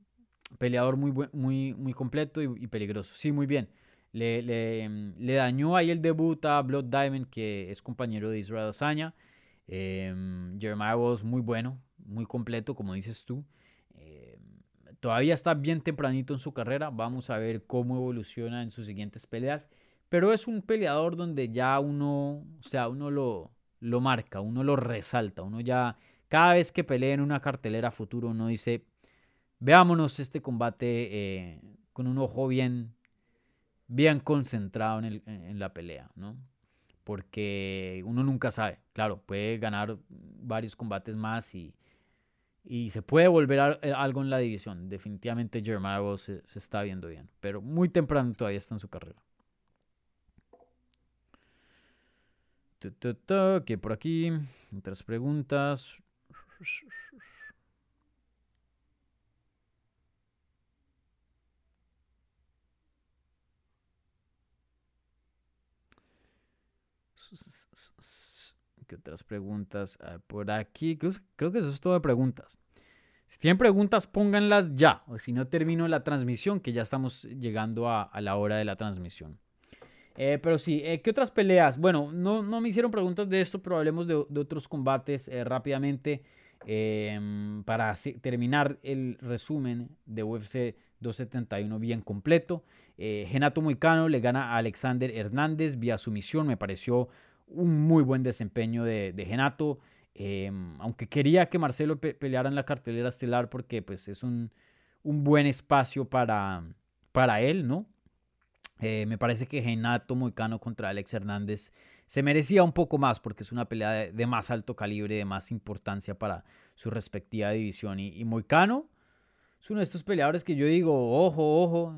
peleador muy, muy, muy completo y, peligroso. Sí, muy bien. Le, em, le, dañó ahí el debut a Blood Diamond, que es compañero de Israel Azaña. Em, Jeremiah Wells muy bueno, muy completo, como dices tú. todavía está bien tempranito en su carrera. Vamos a ver cómo evoluciona en sus siguientes peleas. Pero es un peleador donde ya uno, o sea, uno lo, lo marca, uno lo resalta, uno ya, cada vez que pelea en una cartelera futuro, uno dice, veámonos este combate eh, con un ojo bien, bien concentrado en, el, en la pelea, ¿no? Porque uno nunca sabe, claro, puede ganar varios combates más y, y se puede volver eh, algo en la división. Definitivamente Jeremiah se, se está viendo bien, pero muy temprano todavía está en su carrera. Que por aquí, otras preguntas. ¿Qué otras preguntas por aquí? Creo, que eso es todo de preguntas. Si tienen preguntas, pónganlas ya. O si no, termino la transmisión, que ya estamos llegando a la hora de la transmisión. Eh, pero sí, eh, ¿qué otras peleas? Bueno, no, no, me hicieron preguntas de esto, pero hablemos de, otros combates eh, rápidamente em, para terminar el resumen de UFC 271 bien completo. Genato Moicano le gana a Alexander Hernández vía sumisión. Me pareció un muy buen desempeño de, Genato. Em, aunque quería que Marcelo peleara en la cartelera estelar porque pues, es un, un buen espacio para, para él, ¿no? Eh, me parece que Genato Moicano contra Alex Hernández se merecía un poco más porque es una pelea de, más alto calibre, de más importancia para su respectiva división. Y, Moicano es uno de estos peleadores que yo digo, ojo, ojo,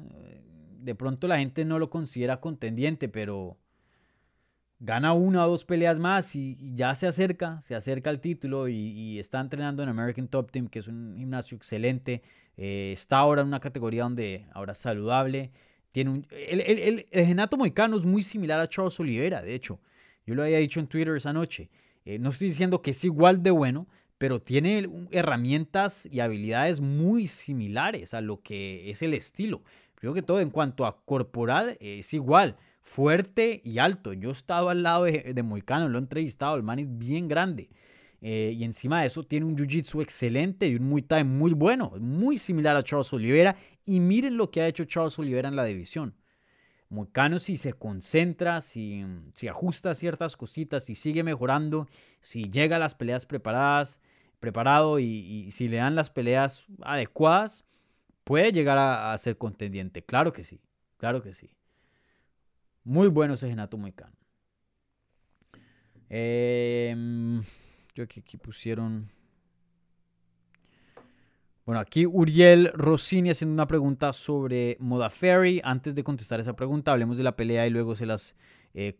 de pronto la gente no lo considera contendiente, pero gana una o dos peleas más y, ya se acerca, se acerca al título y, está entrenando en American Top Team, que es un gimnasio excelente. Eh, está ahora en una categoría donde ahora es saludable. Tiene un, el, el, el, Genato Moicano es muy similar a Charles Oliveira, de hecho. Yo lo había dicho en Twitter esa noche. Eh, no estoy diciendo que es igual de bueno, pero tiene herramientas y habilidades muy similares a lo que es el estilo. Primero que todo, en cuanto a corporal, es igual, fuerte y alto. Yo he estado al lado de, de Moicano, lo he entrevistado, el man es bien grande. Eh, y encima de eso tiene un jiu-jitsu excelente y un Muay Thai muy bueno, muy similar a Charles Oliveira. Y miren lo que ha hecho Charles Oliveira en la división. Moicano si se concentra, si, si ajusta ciertas cositas, si sigue mejorando, si llega a las peleas preparadas, preparado y, si le dan las peleas adecuadas, puede llegar a, ser contendiente. Claro que sí, claro que sí. Muy bueno ese Genato Moicano. Eh, yo aquí, aquí pusieron. Bueno, aquí Uriel Rossini haciendo una pregunta sobre Moda Ferry. Antes de contestar esa pregunta, hablemos de la pelea y luego se las eh,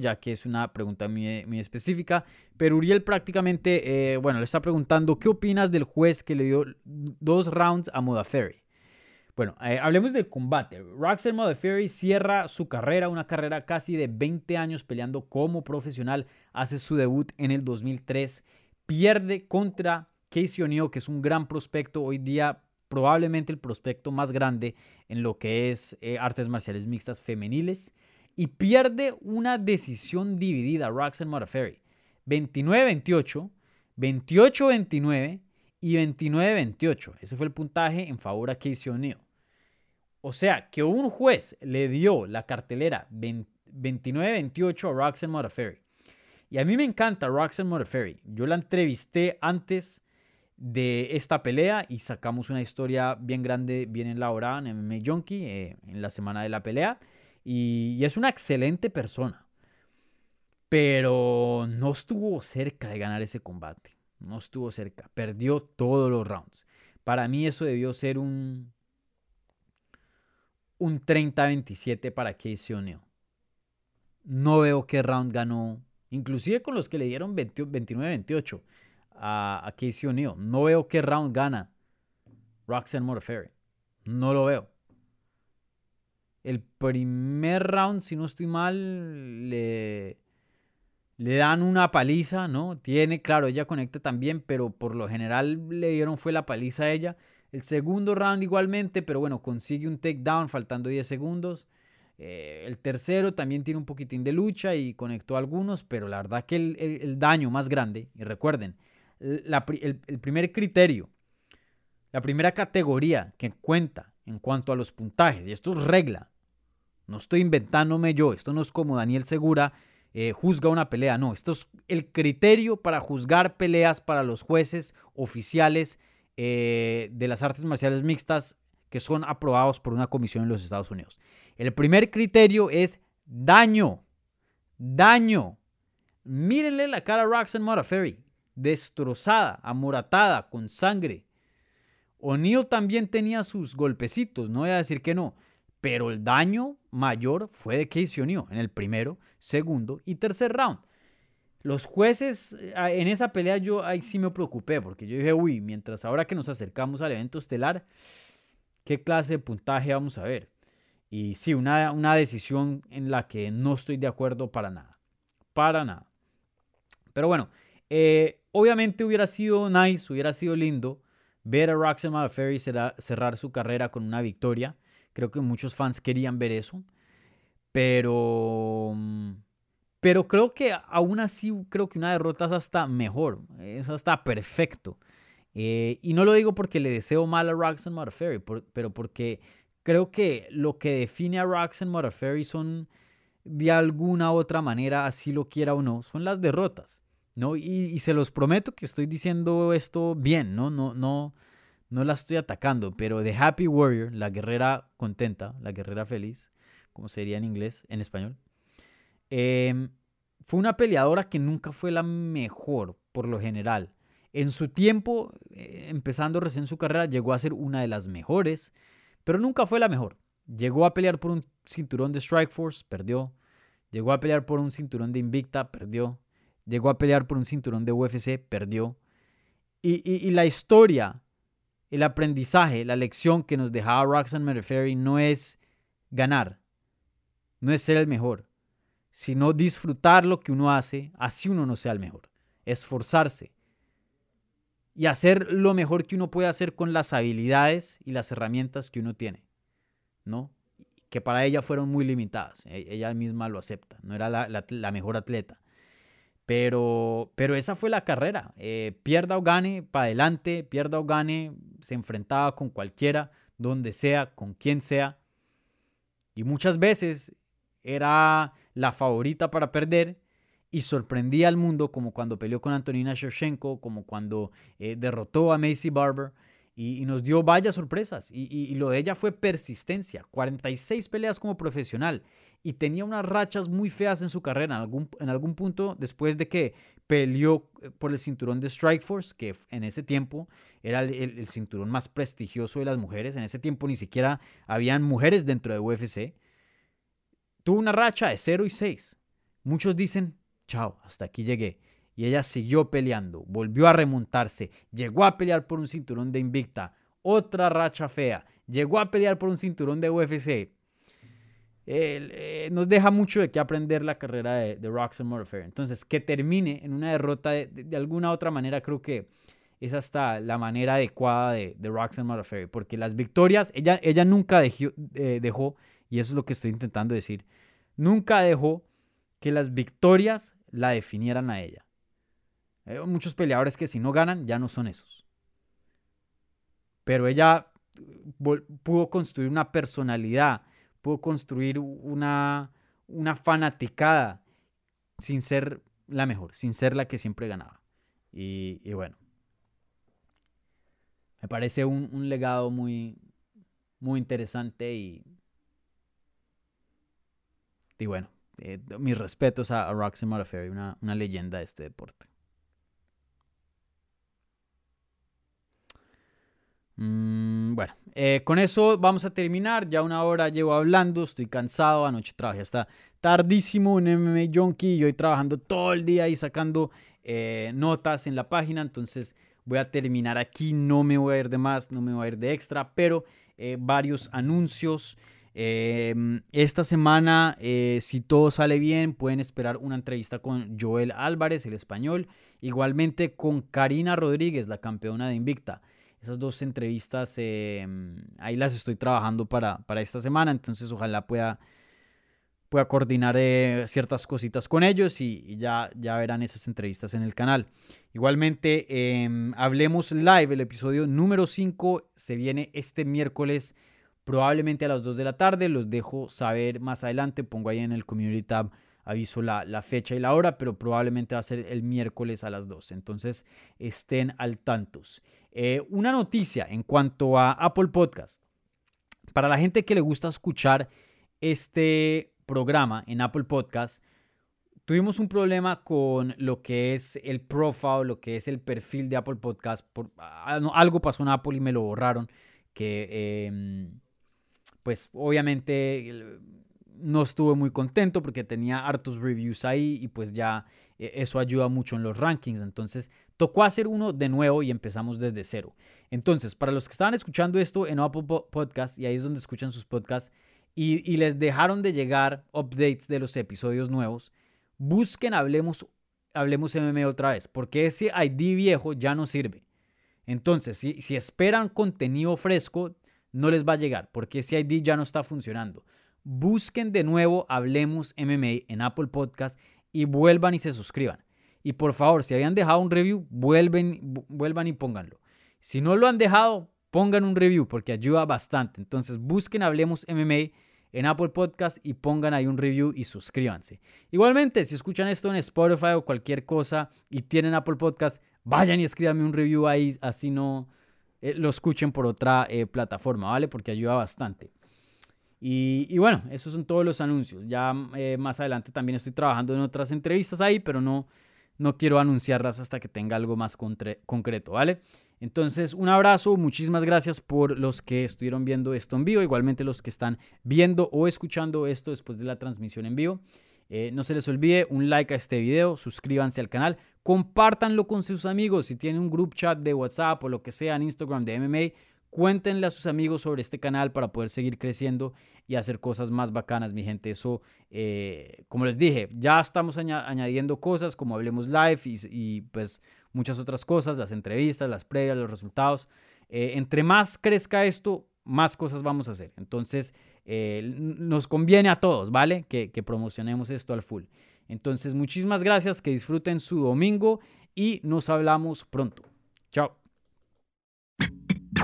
ya que es una pregunta muy, específica. Pero Uriel prácticamente, eh, bueno, le está preguntando, ¿qué opinas del juez que le dio dos rounds a Moda Ferry? Bueno, eh, hablemos del combate. Roxanne Modafferi cierra su carrera, una carrera casi de 20 años peleando como profesional. Hace su debut en el 2003. Pierde contra Casey O'Neill, que es un gran prospecto. Hoy día probablemente el prospecto más grande en lo que es eh, artes marciales mixtas femeniles. Y pierde una decisión dividida, Roxanne Modafferi. 29-28, 28-29 y 29-28. Ese fue el puntaje en favor a Casey O'Neill. O sea, que un juez le dio la cartelera 29-28 a Roxanne Modafferi. Y a mí me encanta Roxanne Modafferi. Yo la entrevisté antes de esta pelea y sacamos una historia bien grande, bien elaborada en MMA Junkie eh, en la semana de la pelea. Y, es una excelente persona. Pero no estuvo cerca de ganar ese combate. No estuvo cerca. Perdió todos los rounds. Para mí eso debió ser un, un 30-27 para Casey O'Neill. No veo qué round ganó. Inclusive con los que le dieron 29-28 a, Casey O'Neill. No veo qué round gana Roxanne Modafferi. No lo veo. El primer round, si no estoy mal, le, le dan una paliza, ¿no? Tiene, claro, ella conecta también, pero por lo general le dieron fue la paliza a ella. El segundo round igualmente, pero bueno, consigue un takedown faltando 10 segundos. Eh, el tercero también tiene un poquitín de lucha y conectó algunos, pero la verdad que el daño más grande, y recuerden, el, primer criterio, la primera categoría que cuenta en cuanto a los puntajes, y esto es regla, no estoy inventándome yo, esto no es como Daniel Segura eh, juzga una pelea, no, esto es el criterio para juzgar peleas para los jueces oficiales eh, de las artes marciales mixtas que son aprobados por una comisión en los Estados Unidos. El primer criterio es daño, daño. Mírenle la cara a Roxanne Modafferi destrozada, amoratada, con sangre. O'Neill también tenía sus golpecitos, no voy a decir que no, pero el daño mayor fue de Casey O'Neill en el primero, segundo y tercer round. Los jueces eh, en esa pelea yo ahí sí me preocupé porque yo dije, uy, mientras ahora que nos acercamos al evento estelar, ¿qué clase de puntaje vamos a ver? Y sí, una, una decisión en la que no estoy de acuerdo para nada. Para nada. Pero bueno, eh, Obviamente hubiera sido nice, hubiera sido lindo ver a Roxanne Malferry cerrar su carrera con una victoria. Creo que muchos fans querían ver eso. Pero, pero creo que aún así, creo que una derrota es hasta mejor. Es hasta perfecto. Eh, y no lo digo porque le deseo mal a Roxanne Modafferi, pero porque creo que lo que define a Roxanne Modafferi son, de alguna otra manera, así lo quiera o no, son las derrotas. ¿no? Y, se los prometo que estoy diciendo esto bien, ¿no? No, no, no la estoy atacando, pero The Happy Warrior, la guerrera contenta, la guerrera feliz, como sería en inglés, en español, em, fue una peleadora que nunca fue la mejor, por lo general. En su tiempo, eh, empezando recién su carrera, llegó a ser una de las mejores, pero nunca fue la mejor. Llegó a pelear por un cinturón de Strikeforce, perdió. Llegó a pelear por un cinturón de Invicta, perdió. Llegó a pelear por un cinturón de UFC, perdió. Y, la historia, el aprendizaje, la lección que nos dejaba Roxanne Merferry no es ganar, no es ser el mejor, sino disfrutar lo que uno hace, así uno no sea el mejor. Esforzarse y hacer lo mejor que uno puede hacer con las habilidades y las herramientas que uno tiene, ¿no? Que para ella fueron muy limitadas. E, ella misma lo acepta. No era la mejor atleta. Pero, pero esa fue la carrera. Eh, pierda o gane, para adelante, pierda o gane, se enfrentaba con cualquiera, donde sea, con quien sea. Y muchas veces era la favorita para perder y sorprendía al mundo, como cuando peleó con Antonina Shevchenko, como cuando eh, derrotó a Macy Barber y, nos dio varias sorpresas. Y, y, lo de ella fue persistencia. 46 peleas como profesional y tenía unas rachas muy feas en su carrera. En algún, en algún punto, después de que peleó eh, por el cinturón de Strikeforce, que en ese tiempo era el, cinturón más prestigioso de las mujeres. En ese tiempo ni siquiera habían mujeres dentro de UFC. Tuvo una racha de 0 y 6. Muchos dicen, chao, hasta aquí llegué. Y ella siguió peleando, volvió a remontarse, llegó a pelear por un cinturón de Invicta, otra racha fea, llegó a pelear por un cinturón de UFC. Eh, nos deja mucho de qué aprender la carrera de, de Roxanne. Entonces, que termine en una derrota de, alguna otra manera, creo que es hasta la manera adecuada de, de Roxanne Modafferi, porque las victorias, ella, ella nunca dejó, eh, dejó, y eso es lo que estoy intentando decir, nunca dejó que las victorias la definieran a ella. Hay muchos peleadores que si no ganan ya no son esos. Pero ella pudo construir una personalidad, pudo construir una, una fanaticada sin ser la mejor, sin ser la que siempre ganaba. Y, bueno, me parece un, un legado muy, muy interesante y, y bueno, eh, mis respetos a, a Roxy una, una leyenda de este deporte. Mm, bueno, eh, con eso vamos a terminar. Ya una hora llevo hablando, estoy cansado. Anoche trabajé hasta tardísimo en MMA Junkie y hoy trabajando todo el día y sacando eh, notas en la página. Entonces voy a terminar aquí. No me voy a ir de más, no me voy a ir de extra, pero eh, varios anuncios. Em, esta semana, si todo sale bien, pueden esperar una entrevista con Joel Álvarez, el español. Igualmente con Karina Rodríguez, la campeona de Invicta. Esas dos entrevistas, em, ahí las estoy trabajando para, para, esta semana, entonces ojalá pueda, pueda coordinar eh, ciertas cositas con ellos y, ya, ya verán esas entrevistas en el canal. Igualmente, em, Hablemos Live, el episodio número 5 se viene este miércoles probablemente a las 2 de la tarde, los dejo saber más adelante, pongo ahí en el Community Tab aviso la, la, fecha y la hora, pero probablemente va a ser el miércoles a las 2. Entonces estén al tantos. Eh, una noticia en cuanto a Apple Podcast. Para la gente que le gusta escuchar este programa en Apple Podcast, tuvimos un problema con lo que es el profile, lo que es el perfil de Apple Podcast. Por, ah, algo pasó en Apple y me lo borraron. Que, em, pues, obviamente no estuve muy contento porque tenía hartos reviews ahí y pues ya eh, eso ayuda mucho en los rankings. Entonces tocó hacer uno de nuevo y empezamos desde cero. Entonces, para los que estaban escuchando esto en Apple Podcast, y ahí es donde escuchan sus podcasts, y, les dejaron de llegar updates de los episodios nuevos, busquen Hablemos, Hablemos MM otra vez, porque ese ID viejo ya no sirve. Entonces, si, si esperan contenido fresco, no les va a llegar, porque ese ID ya no está funcionando busquen de nuevo Hablemos MMA en Apple Podcast y vuelvan y se suscriban. Y por favor, si habían dejado un review, vuelven, vuelvan y pónganlo. Si no lo han dejado, pongan un review porque ayuda bastante. Entonces busquen Hablemos MMA en Apple Podcast y pongan ahí un review y suscríbanse. Igualmente, si escuchan esto en Spotify o cualquier cosa y tienen Apple Podcast, vayan y escríbanme un review ahí, así no eh, lo escuchen por otra eh, plataforma, ¿vale? Porque ayuda bastante. Y, bueno, esos son todos los anuncios. Ya eh, más adelante también estoy trabajando en otras entrevistas ahí, pero no, no quiero anunciarlas hasta que tenga algo más concreto, ¿vale? Entonces, un abrazo, muchísimas gracias por los que estuvieron viendo esto en vivo, igualmente los que están viendo o escuchando esto después de la transmisión en vivo. Eh, no se les olvide un like a este video, suscríbanse al canal, compártanlo con sus amigos. Si tienen un group chat de WhatsApp o lo que sea en Instagram de MMA, Cuéntenle a sus amigos sobre este canal para poder seguir creciendo y hacer cosas más bacanas, mi gente. Eso, eh, como les dije, ya estamos añadiendo cosas como Hablemos Live y, pues muchas otras cosas, las entrevistas, las previas, los resultados. Eh, entre más crezca esto, más cosas vamos a hacer. Entonces, eh, nos conviene a todos, ¿vale? Que, que promocionemos esto al full. Entonces, muchísimas gracias, que disfruten su domingo y nos hablamos pronto. Chao.